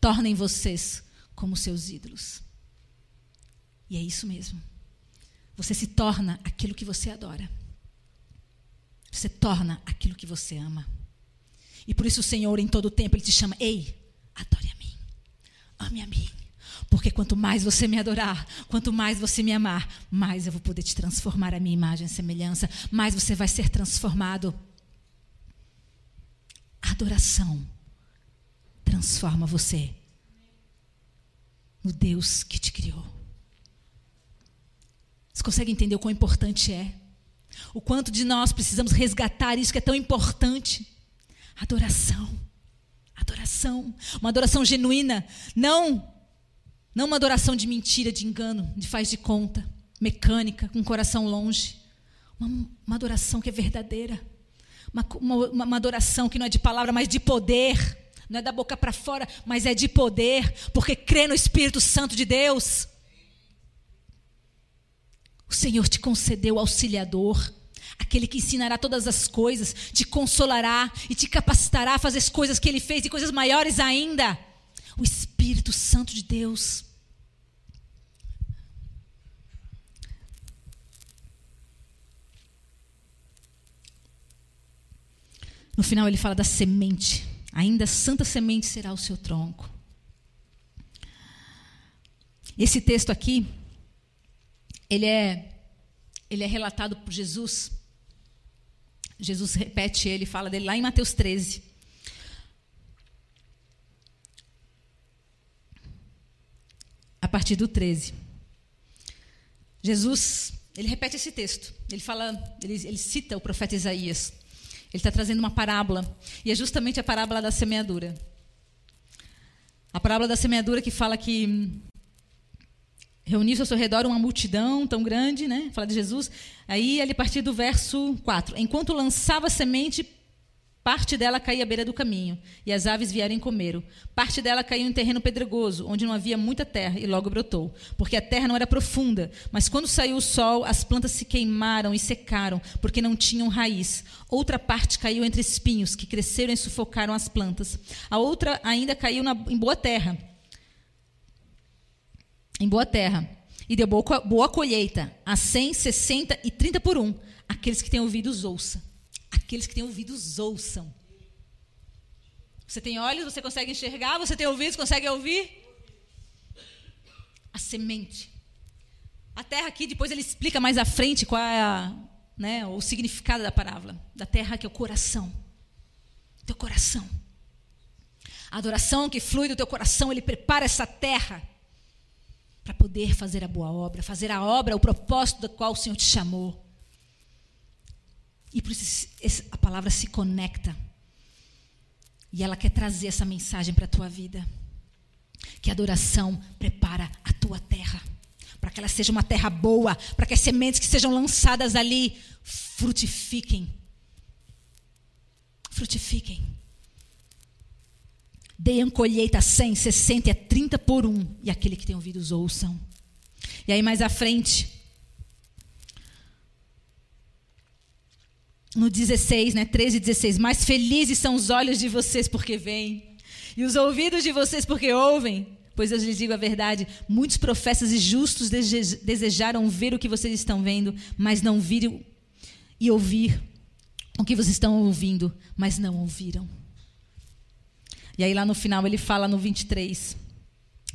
Tornem vocês como seus ídolos. E é isso mesmo. Você se torna aquilo que você adora. Você torna aquilo que você ama. E por isso o Senhor, em todo o tempo, Ele te chama: Ei, adore a mim. Ame a mim. Porque quanto mais você me adorar, quanto mais você me amar, mais eu vou poder te transformar a minha imagem e semelhança, mais você vai ser transformado. Adoração transforma você no Deus que te criou. Você consegue entender o quão importante é? O quanto de nós precisamos resgatar isso que é tão importante? Adoração. Adoração. Uma adoração genuína. Não não uma adoração de mentira, de engano, de faz de conta, mecânica, com o coração longe. Uma, uma adoração que é verdadeira. Uma, uma, uma adoração que não é de palavra, mas de poder. Não é da boca para fora, mas é de poder, porque crê no Espírito Santo de Deus. O Senhor te concedeu auxiliador, aquele que ensinará todas as coisas, te consolará e te capacitará a fazer as coisas que ele fez e coisas maiores ainda o Espírito Santo de Deus. No final ele fala da semente. Ainda santa semente será o seu tronco. Esse texto aqui, ele é, ele é relatado por Jesus. Jesus repete ele, fala dele lá em Mateus 13. Partir do 13. Jesus, ele repete esse texto. Ele fala, ele, ele cita o profeta Isaías. Ele está trazendo uma parábola. E é justamente a parábola da semeadura. A parábola da semeadura que fala que reuniu-se ao seu redor uma multidão tão grande, né? Fala de Jesus. Aí, a partir do verso 4. Enquanto lançava semente Parte dela caía à beira do caminho, e as aves vieram comer. Parte dela caiu em terreno pedregoso, onde não havia muita terra, e logo brotou, porque a terra não era profunda. Mas quando saiu o sol, as plantas se queimaram e secaram, porque não tinham raiz. Outra parte caiu entre espinhos, que cresceram e sufocaram as plantas. A outra ainda caiu na, em boa terra. Em boa terra. E deu boa, boa colheita, a 100, 60 e 30 por um. Aqueles que têm ouvidos, ouça. Aqueles que têm ouvidos, ouçam. Você tem olhos, você consegue enxergar, você tem ouvidos, consegue ouvir? A semente. A terra aqui, depois ele explica mais à frente qual é a, né, o significado da parábola. Da terra que é o coração. Teu coração. A adoração que flui do teu coração, ele prepara essa terra para poder fazer a boa obra, fazer a obra, o propósito do qual o Senhor te chamou. E por isso a palavra se conecta. E ela quer trazer essa mensagem para a tua vida. Que a adoração prepara a tua terra. Para que ela seja uma terra boa. Para que as sementes que sejam lançadas ali frutifiquem. Frutifiquem. Deem colheita 100, 60 e 30 por um. E aquele que tem ouvidos ouçam. E aí mais à frente. No 16, né, 13 e 16, mais felizes são os olhos de vocês porque veem, e os ouvidos de vocês porque ouvem. Pois eu lhes digo a verdade: muitos profetas e justos desejaram ver o que vocês estão vendo, mas não viram, e ouvir o que vocês estão ouvindo, mas não ouviram. E aí lá no final ele fala no 23.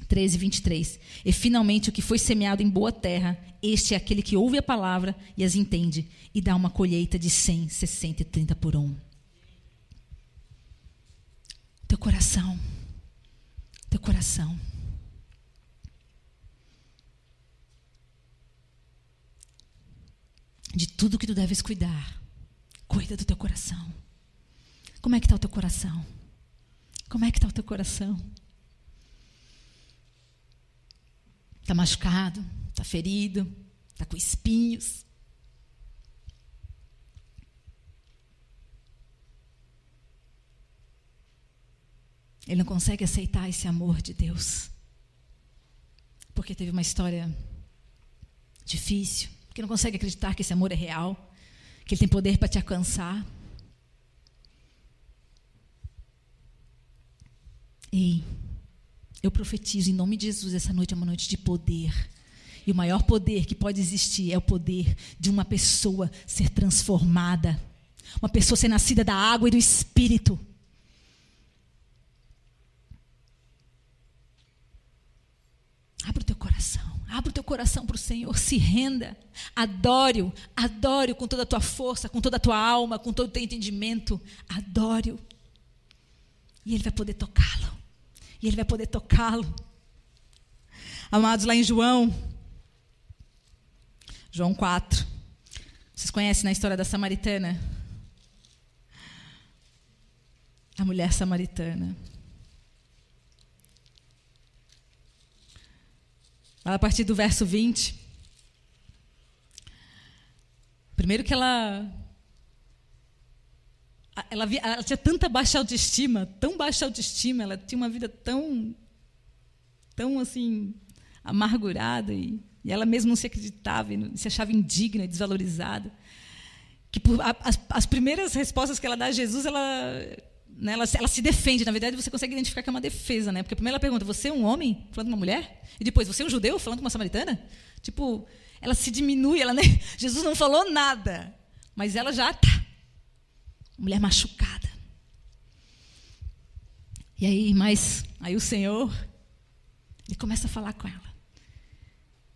13, 23. E finalmente o que foi semeado em boa terra, este é aquele que ouve a palavra e as entende, e dá uma colheita de 100, 60 e 30 por um. Teu coração. Teu coração. De tudo que tu deves cuidar, cuida do teu coração. Como é que está o teu coração? Como é que está o teu coração? Está machucado, está ferido, está com espinhos. Ele não consegue aceitar esse amor de Deus. Porque teve uma história difícil. Porque não consegue acreditar que esse amor é real. Que ele tem poder para te alcançar. Ei, eu profetizo em nome de Jesus, essa noite é uma noite de poder. E o maior poder que pode existir é o poder de uma pessoa ser transformada. Uma pessoa ser nascida da água e do espírito. Abra o teu coração. Abra o teu coração para o Senhor. Se renda. Adore-o. Adore-o com toda a tua força, com toda a tua alma, com todo o teu entendimento. Adore-o. E Ele vai poder tocá-lo. E ele vai poder tocá-lo. Amados, lá em João, João 4. Vocês conhecem na história da samaritana? A mulher samaritana. A partir do verso 20. Primeiro que ela ela, ela, tinha tanta baixa autoestima, tão baixa autoestima, ela tinha uma vida tão, tão assim, amargurada e, e ela mesma não se acreditava, e se achava indigna e desvalorizada. Que por, a, as, as, primeiras respostas que ela dá a Jesus, ela, né, ela, ela, se defende. Na verdade, você consegue identificar que é uma defesa, né? Porque primeiro ela pergunta: você é um homem falando com uma mulher? E depois, você é um judeu falando com uma samaritana? Tipo, ela se diminui, ela, né? Jesus não falou nada, mas ela já tá mulher machucada. E aí, mas aí o Senhor, ele começa a falar com ela.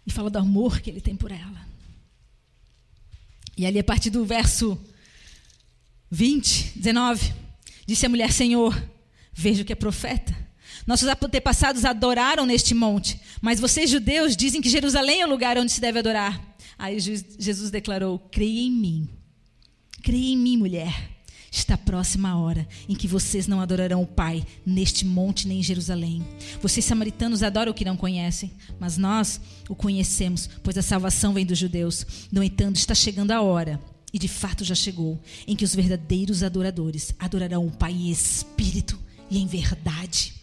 E fala do amor que ele tem por ela. E ali, a partir do verso 20, 19, disse a mulher: Senhor, vejo que é profeta. Nossos antepassados adoraram neste monte, mas vocês, judeus, dizem que Jerusalém é o lugar onde se deve adorar. Aí Jesus declarou: Creia em mim. Creia em mim, mulher Está próxima a hora em que vocês não adorarão o Pai neste monte nem em Jerusalém. Vocês samaritanos adoram o que não conhecem, mas nós o conhecemos, pois a salvação vem dos judeus. No entanto, está chegando a hora, e de fato já chegou, em que os verdadeiros adoradores adorarão o Pai em espírito e em verdade.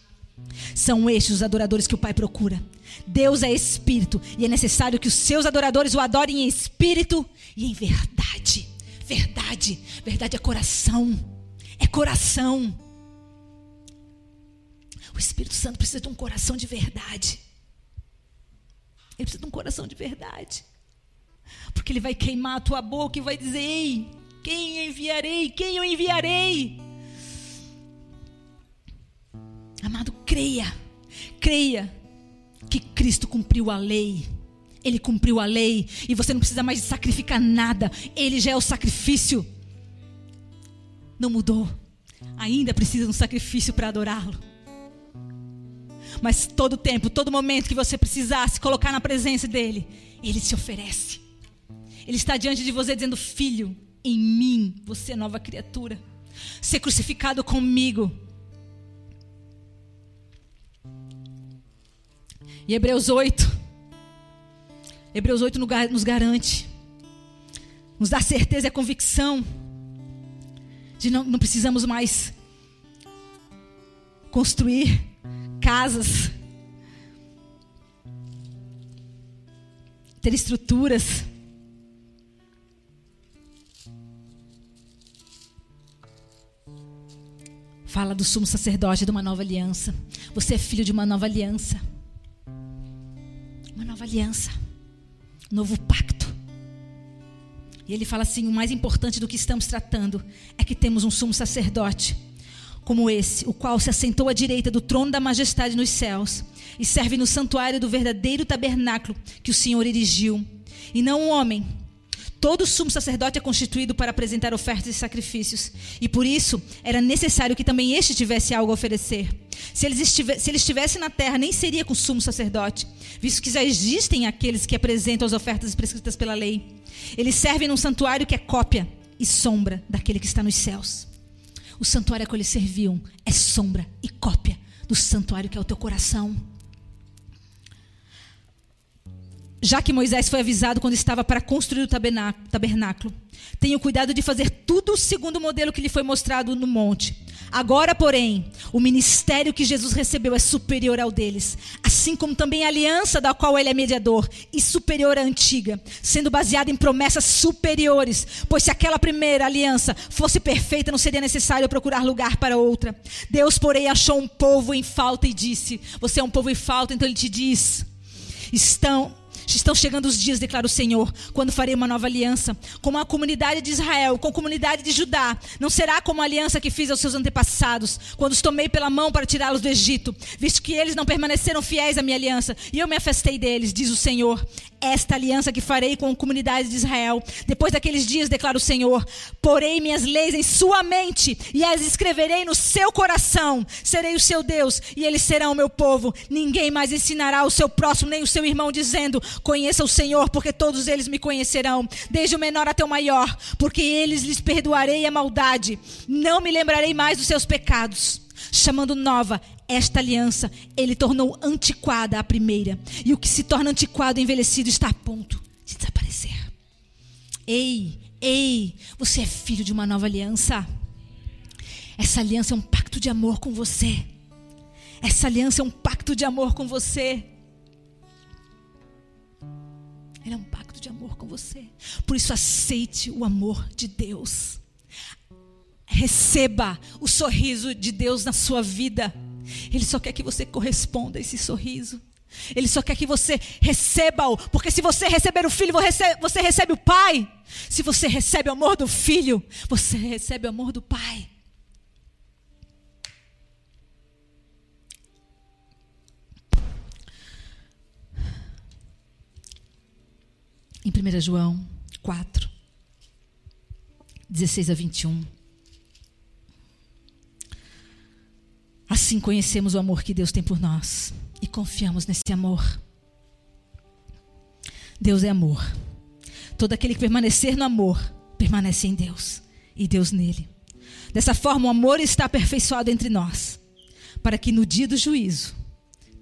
São estes os adoradores que o Pai procura. Deus é espírito e é necessário que os seus adoradores o adorem em espírito e em verdade. Verdade, verdade é coração. É coração. O Espírito Santo precisa de um coração de verdade. Ele precisa de um coração de verdade. Porque ele vai queimar a tua boca e vai dizer: Ei, quem enviarei? Quem eu enviarei? Amado, creia, creia que Cristo cumpriu a lei. Ele cumpriu a lei e você não precisa mais sacrificar nada. Ele já é o sacrifício. Não mudou. Ainda precisa de um sacrifício para adorá-lo. Mas todo tempo, todo momento que você precisar se colocar na presença dele, ele se oferece. Ele está diante de você dizendo: Filho, em mim você é nova criatura. Ser crucificado comigo. E Hebreus 8. Hebreus 8 nos garante, nos dá certeza e a convicção de não, não precisamos mais construir casas, ter estruturas. Fala do sumo sacerdote de uma nova aliança. Você é filho de uma nova aliança. Uma nova aliança. Novo pacto. E ele fala assim: o mais importante do que estamos tratando é que temos um sumo sacerdote como esse, o qual se assentou à direita do trono da majestade nos céus e serve no santuário do verdadeiro tabernáculo que o Senhor erigiu, e não um homem Todo sumo sacerdote é constituído para apresentar ofertas e sacrifícios, e por isso era necessário que também este tivesse algo a oferecer. Se ele, estivesse, estivesse na terra, nem seria com sumo sacerdote, visto que já existem aqueles que apresentam as ofertas prescritas pela lei. Ele serve num santuário que é cópia e sombra daquele que está nos céus. O santuário a qual eles serviam é sombra e cópia do santuário que é o teu coração já que Moisés foi avisado quando estava para construir o tabernáculo, tenha cuidado de fazer tudo segundo o modelo que lhe foi mostrado no monte. Agora, porém, o ministério que Jesus recebeu é superior ao deles, assim como também a aliança da qual ele é mediador, e superior à antiga, sendo baseada em promessas superiores, pois se aquela primeira aliança fosse perfeita, não seria necessário procurar lugar para outra. Deus, porém, achou um povo em falta e disse: Você é um povo em falta, então ele te diz: Estão Estão chegando os dias, declara o Senhor, quando farei uma nova aliança com a comunidade de Israel, com a comunidade de Judá. Não será como a aliança que fiz aos seus antepassados, quando os tomei pela mão para tirá-los do Egito, visto que eles não permaneceram fiéis à minha aliança, e eu me afastei deles, diz o Senhor. Esta aliança que farei com a comunidade de Israel, depois daqueles dias, declara o Senhor, porei minhas leis em sua mente e as escreverei no seu coração. Serei o seu Deus e eles serão o meu povo. Ninguém mais ensinará o seu próximo nem o seu irmão, dizendo: Conheça o Senhor, porque todos eles me conhecerão, desde o menor até o maior, porque eles lhes perdoarei a maldade. Não me lembrarei mais dos seus pecados. Chamando nova esta aliança, ele tornou antiquada a primeira. E o que se torna antiquado e envelhecido está a ponto de desaparecer. Ei, ei, você é filho de uma nova aliança. Essa aliança é um pacto de amor com você. Essa aliança é um pacto de amor com você. Ele é um pacto de amor com você. Por isso, aceite o amor de Deus. Receba o sorriso de Deus na sua vida. Ele só quer que você corresponda a esse sorriso. Ele só quer que você receba-o, porque se você receber o filho, você recebe o pai. Se você recebe o amor do filho, você recebe o amor do pai. Em 1 João 4, 16 a 21. Assim conhecemos o amor que Deus tem por nós e confiamos nesse amor. Deus é amor. Todo aquele que permanecer no amor, permanece em Deus e Deus nele. Dessa forma, o amor está aperfeiçoado entre nós, para que no dia do juízo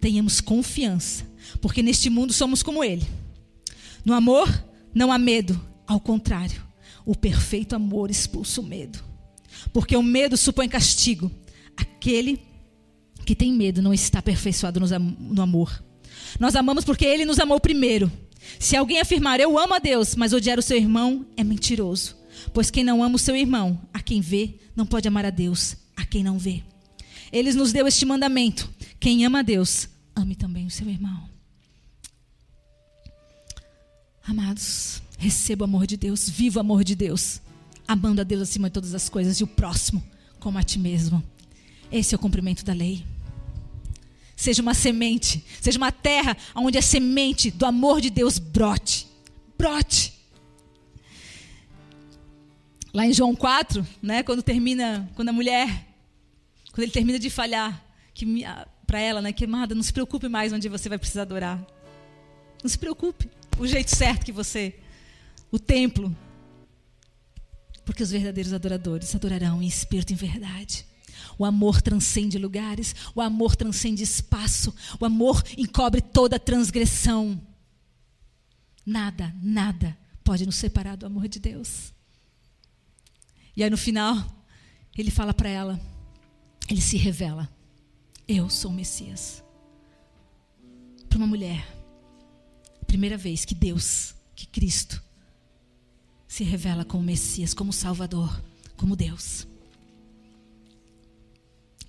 tenhamos confiança, porque neste mundo somos como Ele no amor, não há medo, ao contrário. O perfeito amor expulsa o medo. Porque o medo supõe castigo. Aquele que tem medo não está aperfeiçoado no amor. Nós amamos porque ele nos amou primeiro. Se alguém afirmar eu amo a Deus, mas odiar o seu irmão, é mentiroso. Pois quem não ama o seu irmão, a quem vê, não pode amar a Deus, a quem não vê. Ele nos deu este mandamento: quem ama a Deus, ame também o seu irmão. Amados, receba o amor de Deus, viva o amor de Deus, amando a Deus acima de todas as coisas e o próximo como a ti mesmo. Esse é o cumprimento da lei. Seja uma semente, seja uma terra onde a semente do amor de Deus brote. Brote. Lá em João 4, né, quando termina, quando a mulher, quando ele termina de falhar, que para ela, né, que amada, não se preocupe mais onde você vai precisar adorar. Não se preocupe, o jeito certo que você, o templo, porque os verdadeiros adoradores adorarão em espírito e em verdade. O amor transcende lugares, o amor transcende espaço, o amor encobre toda transgressão. Nada, nada pode nos separar do amor de Deus. E aí no final, ele fala para ela, ele se revela: Eu sou o Messias. Para uma mulher, primeira vez que Deus, que Cristo, se revela como Messias, como Salvador, como Deus.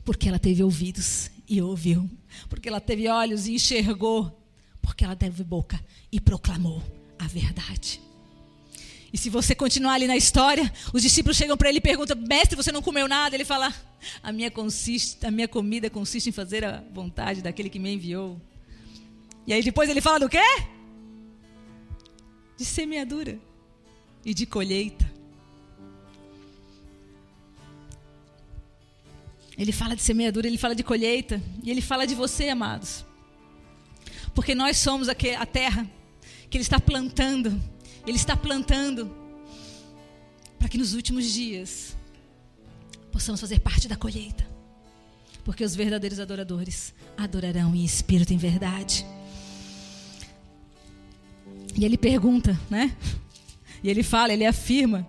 Porque ela teve ouvidos e ouviu. Porque ela teve olhos e enxergou. Porque ela teve boca e proclamou a verdade. E se você continuar ali na história, os discípulos chegam para ele e perguntam: Mestre, você não comeu nada? Ele fala: a minha, consiste, a minha comida consiste em fazer a vontade daquele que me enviou. E aí depois ele fala do quê? De semeadura e de colheita. Ele fala de semeadura, ele fala de colheita, e ele fala de você, amados. Porque nós somos a terra que ele está plantando, ele está plantando para que nos últimos dias possamos fazer parte da colheita. Porque os verdadeiros adoradores adorarão em espírito e em verdade. E ele pergunta, né? E ele fala, ele afirma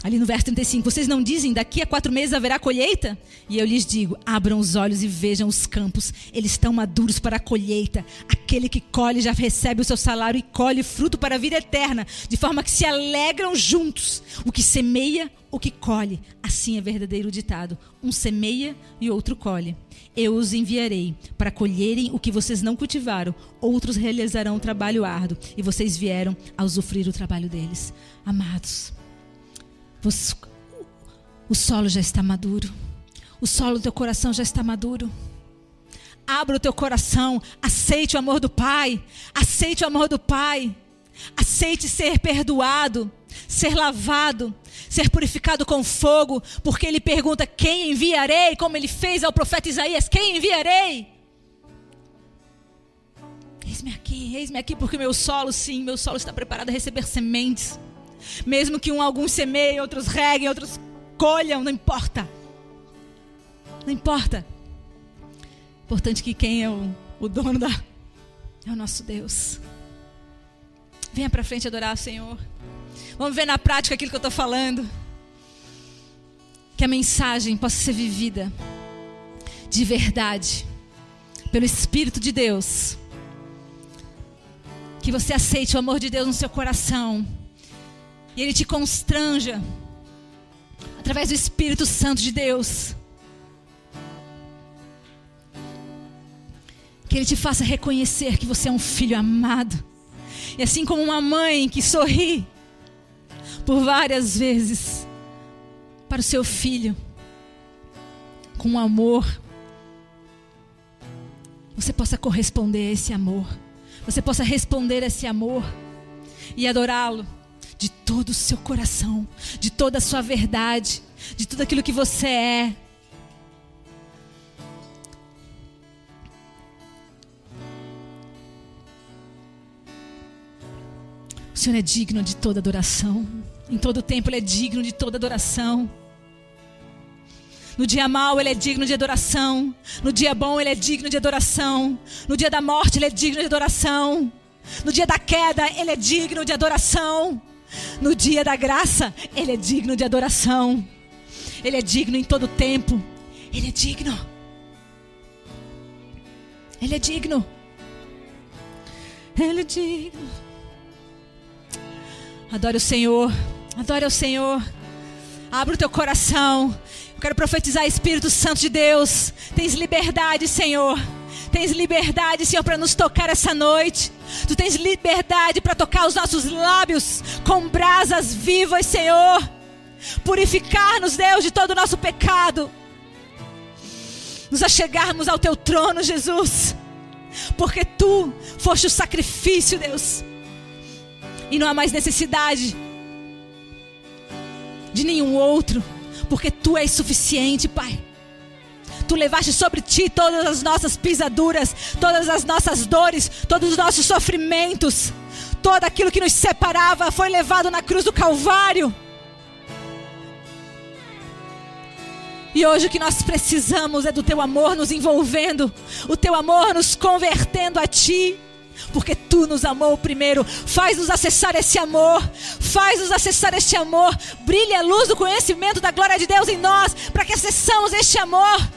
Ali no verso 35, vocês não dizem daqui a quatro meses haverá colheita? E eu lhes digo: abram os olhos e vejam os campos, eles estão maduros para a colheita. Aquele que colhe já recebe o seu salário e colhe fruto para a vida eterna, de forma que se alegram juntos. O que semeia, o que colhe. Assim é verdadeiro ditado: um semeia e outro colhe. Eu os enviarei para colherem o que vocês não cultivaram, outros realizarão o trabalho árduo, e vocês vieram a usufruir o trabalho deles. Amados, o solo já está maduro. O solo do teu coração já está maduro. Abra o teu coração, aceite o amor do Pai, aceite o amor do Pai, aceite ser perdoado, ser lavado, ser purificado com fogo, porque ele pergunta: quem enviarei? Como ele fez ao profeta Isaías: quem enviarei? Eis-me aqui, eis-me aqui, porque meu solo, sim, meu solo está preparado a receber sementes. Mesmo que um, alguns semeiem, outros reguem, outros colham, não importa. Não importa. Importante que quem é o, o dono da. É o nosso Deus. Venha para frente adorar o Senhor. Vamos ver na prática aquilo que eu estou falando. Que a mensagem possa ser vivida de verdade, pelo Espírito de Deus. Que você aceite o amor de Deus no seu coração e Ele te constranja através do Espírito Santo de Deus. Que Ele te faça reconhecer que você é um filho amado. E assim como uma mãe que sorri por várias vezes para o seu filho, com amor, você possa corresponder a esse amor. Você possa responder a esse amor e adorá-lo de todo o seu coração, de toda a sua verdade, de tudo aquilo que você é. O Senhor é digno de toda adoração. Em todo tempo Ele é digno de toda adoração. No dia mau Ele é digno de adoração. No dia bom Ele é digno de adoração. No dia da morte Ele é digno de adoração. No dia da queda, Ele é digno de adoração. No dia da graça, Ele é digno de adoração. Ele é digno em todo tempo. Ele é digno. Ele é digno. Ele é digno. Adore o Senhor. Adore o Senhor. Abra o teu coração. Eu quero profetizar, Espírito Santo de Deus. Tens liberdade, Senhor. Tens liberdade, Senhor, para nos tocar essa noite. Tu tens liberdade para tocar os nossos lábios com brasas vivas, Senhor. Purificar-nos, Deus, de todo o nosso pecado. Nos achegarmos ao teu trono, Jesus. Porque tu foste o sacrifício, Deus. E não há mais necessidade de nenhum outro. Porque tu és suficiente, Pai. Tu levaste sobre ti todas as nossas pisaduras, todas as nossas dores, todos os nossos sofrimentos. Todo aquilo que nos separava foi levado na cruz do Calvário. E hoje o que nós precisamos é do teu amor nos envolvendo, o teu amor nos convertendo a ti. Porque tu nos amou primeiro, faz-nos acessar esse amor, faz-nos acessar este amor, brilha a luz do conhecimento da glória de Deus em nós, para que acessamos este amor.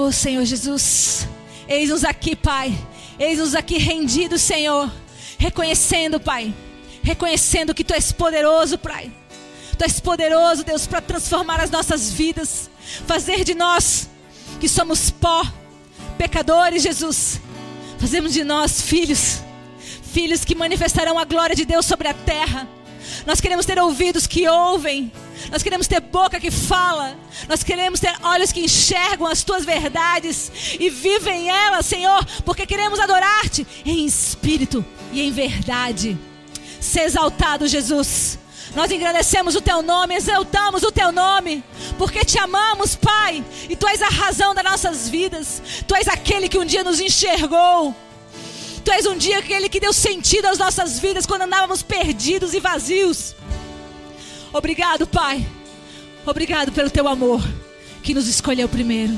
Oh Senhor Jesus, eis-nos aqui, Pai. Eis-nos aqui rendidos, Senhor. Reconhecendo, Pai. Reconhecendo que Tu és poderoso, Pai. Tu és poderoso, Deus, para transformar as nossas vidas. Fazer de nós, que somos pó, pecadores, Jesus. Fazemos de nós filhos. Filhos que manifestarão a glória de Deus sobre a terra. Nós queremos ter ouvidos que ouvem nós queremos ter boca que fala. Nós queremos ter olhos que enxergam as tuas verdades e vivem elas, Senhor, porque queremos adorar-te em espírito e em verdade. Ser exaltado, Jesus. Nós engrandecemos o teu nome, exaltamos o teu nome, porque te amamos, Pai, e tu és a razão das nossas vidas. Tu és aquele que um dia nos enxergou. Tu és um dia aquele que deu sentido às nossas vidas quando andávamos perdidos e vazios. Obrigado, Pai. Obrigado pelo teu amor que nos escolheu primeiro.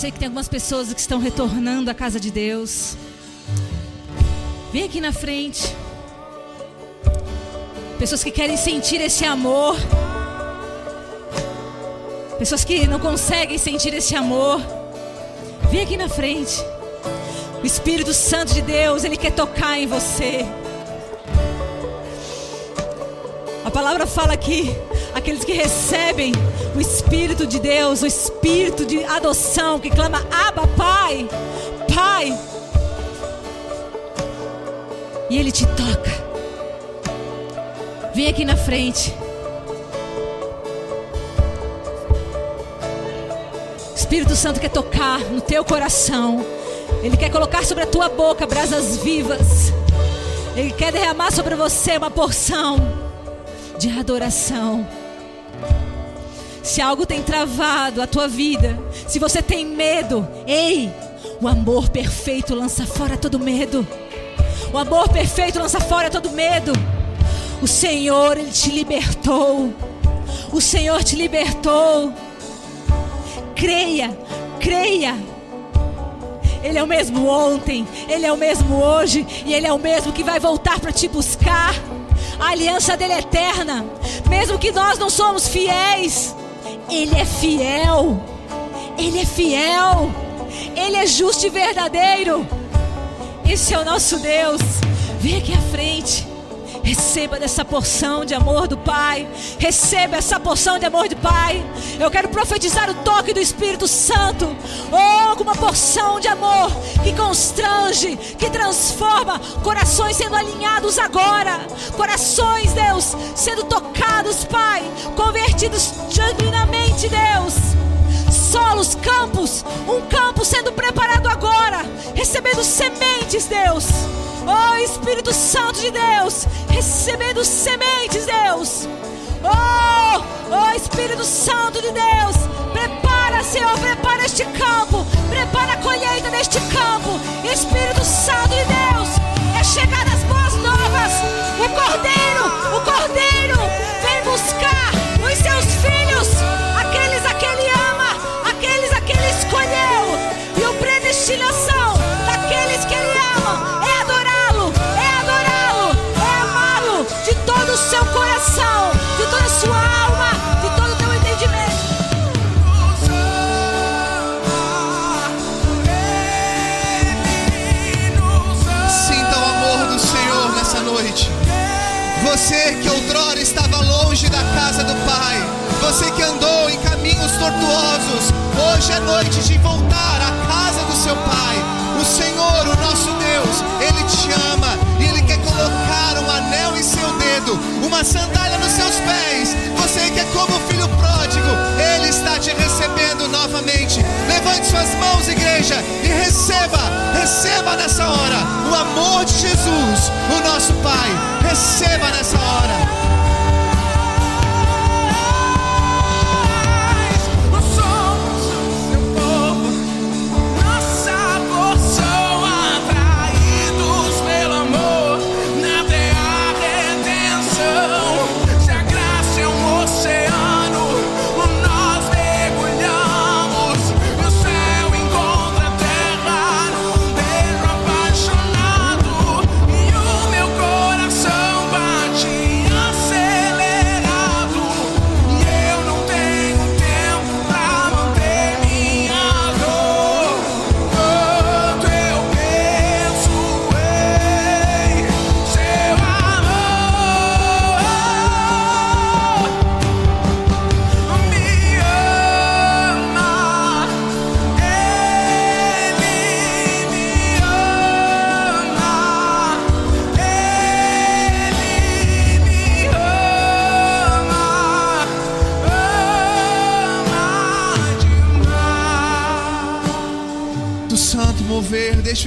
Sei que tem algumas pessoas que estão retornando à casa de Deus. Vem aqui na frente. Pessoas que querem sentir esse amor. Pessoas que não conseguem sentir esse amor. Vem aqui na frente. O Espírito Santo de Deus, ele quer tocar em você. A palavra fala que aqueles que recebem o Espírito de Deus, o Espírito de adoção, que clama Abba, Pai, Pai, e Ele te toca. Vem aqui na frente. O Espírito Santo quer tocar no teu coração. Ele quer colocar sobre a tua boca brasas vivas. Ele quer derramar sobre você uma porção de adoração. Se algo tem travado a tua vida, se você tem medo, ei, o amor perfeito lança fora todo medo. O amor perfeito lança fora todo medo. O Senhor, Ele te libertou. O Senhor te libertou. Creia, creia. Ele é o mesmo ontem, Ele é o mesmo hoje e Ele é o mesmo que vai voltar para te buscar. A aliança dele é eterna, mesmo que nós não somos fiéis, Ele é fiel. Ele é fiel. Ele é justo e verdadeiro. Esse é o nosso Deus. Vem aqui à frente. Receba dessa porção de amor do Pai. Receba essa porção de amor do Pai. Eu quero profetizar o toque do Espírito Santo. Oh, uma porção de amor que constrange, que transforma. Corações sendo alinhados agora. Corações, Deus, sendo tocados, Pai. Convertidos genuinamente, Deus solos, campos, um campo sendo preparado agora, recebendo sementes, Deus. Oh Espírito Santo de Deus, recebendo sementes, Deus. Oh, oh Espírito Santo de Deus, prepara, Senhor, prepara este campo, prepara a colheita deste campo. Espírito Santo de Deus, é chegar as boas novas. O Cordeiro, longe da casa do Pai, você que andou em caminhos tortuosos, hoje é noite de voltar à casa do seu Pai. O Senhor, o nosso Deus, Ele te ama e Ele quer colocar um anel em seu dedo, uma sandália nos seus pés. Você que é como o filho pródigo, Ele está te recebendo novamente. Levante suas mãos, igreja, e receba, receba nessa hora o amor de Jesus, o nosso Pai. Receba nessa hora.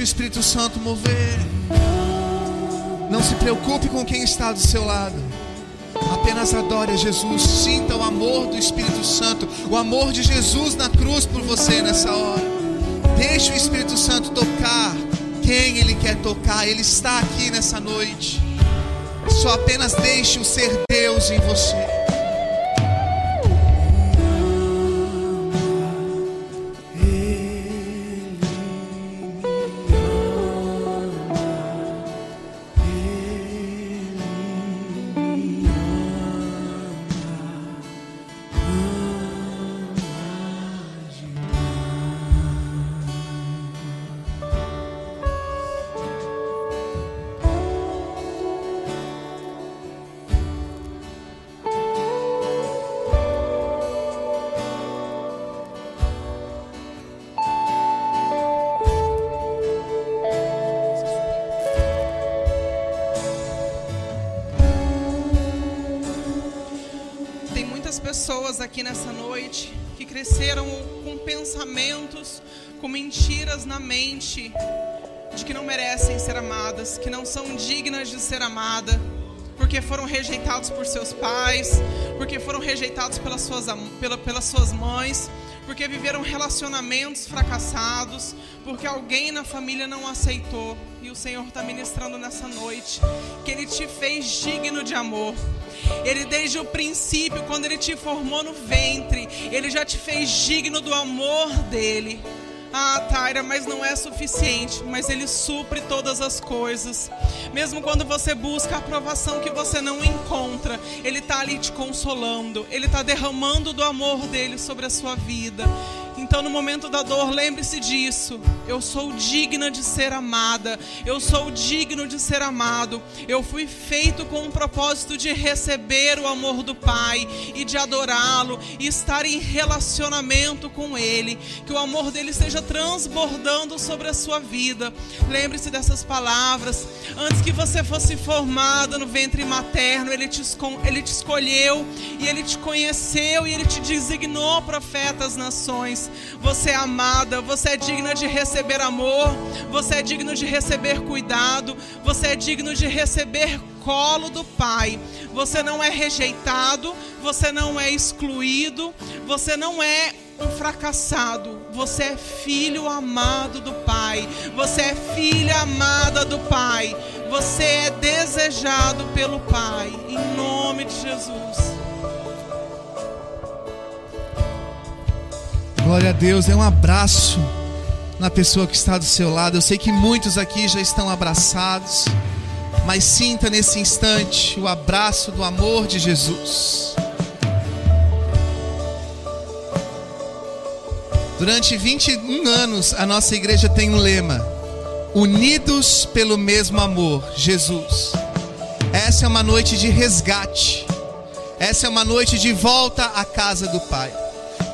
O Espírito Santo mover. Não se preocupe com quem está do seu lado. Apenas adore a Jesus, sinta o amor do Espírito Santo, o amor de Jesus na cruz por você nessa hora. Deixe o Espírito Santo tocar quem Ele quer tocar, Ele está aqui nessa noite. Só apenas deixe o ser Deus em você. Aqui nessa noite que cresceram com pensamentos, com mentiras na mente de que não merecem ser amadas, que não são dignas de ser amada, porque foram rejeitados por seus pais, porque foram rejeitados pelas suas, pela- pelas suas mães, porque viveram relacionamentos fracassados, porque alguém na família não aceitou. E o Senhor está ministrando nessa noite que Ele te fez digno de amor. Ele, desde o princípio, quando Ele te formou no ventre, Ele já te fez digno do amor dele. Ah, Taira, mas não é suficiente. Mas Ele supre todas as coisas. Mesmo quando você busca a aprovação que você não encontra, Ele está ali te consolando. Ele está derramando do amor dele sobre a sua vida. Então, no momento da dor, lembre-se disso. Eu sou digna de ser amada. Eu sou digno de ser amado. Eu fui feito com o propósito de receber o amor do Pai e de adorá-lo e estar em relacionamento com Ele. Que o amor dele esteja transbordando sobre a sua vida. Lembre-se dessas palavras. Antes que você fosse formada no ventre materno, Ele te, ele te escolheu e Ele te conheceu e Ele te designou profeta às Você é amada, você é digna de receber amor, você é digno de receber cuidado, você é digno de receber colo do Pai. Você não é rejeitado, você não é excluído, você não é um fracassado. Você é filho amado do Pai. Você é filha amada do Pai. Você é desejado pelo Pai. Em nome de Jesus. Glória a Deus, é um abraço na pessoa que está do seu lado. Eu sei que muitos aqui já estão abraçados, mas sinta nesse instante o abraço do amor de Jesus. Durante 21 anos, a nossa igreja tem um lema: Unidos pelo mesmo amor, Jesus. Essa é uma noite de resgate. Essa é uma noite de volta à casa do Pai.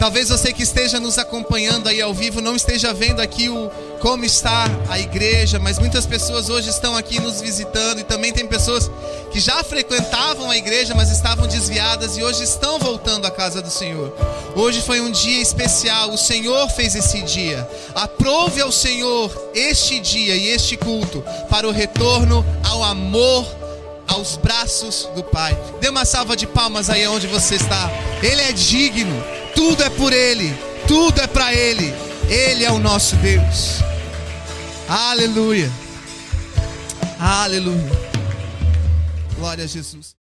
Talvez você que esteja nos acompanhando aí ao vivo não esteja vendo aqui o como está a igreja, mas muitas pessoas hoje estão aqui nos visitando e também tem pessoas que já frequentavam a igreja, mas estavam desviadas e hoje estão voltando à casa do Senhor. Hoje foi um dia especial, o Senhor fez esse dia. Aprove ao Senhor este dia e este culto para o retorno ao amor aos braços do Pai. Dê uma salva de palmas aí onde você está. Ele é digno, tudo é por Ele, tudo é para Ele. Ele é o nosso Deus. Aleluia. Aleluia. Glória a Jesus.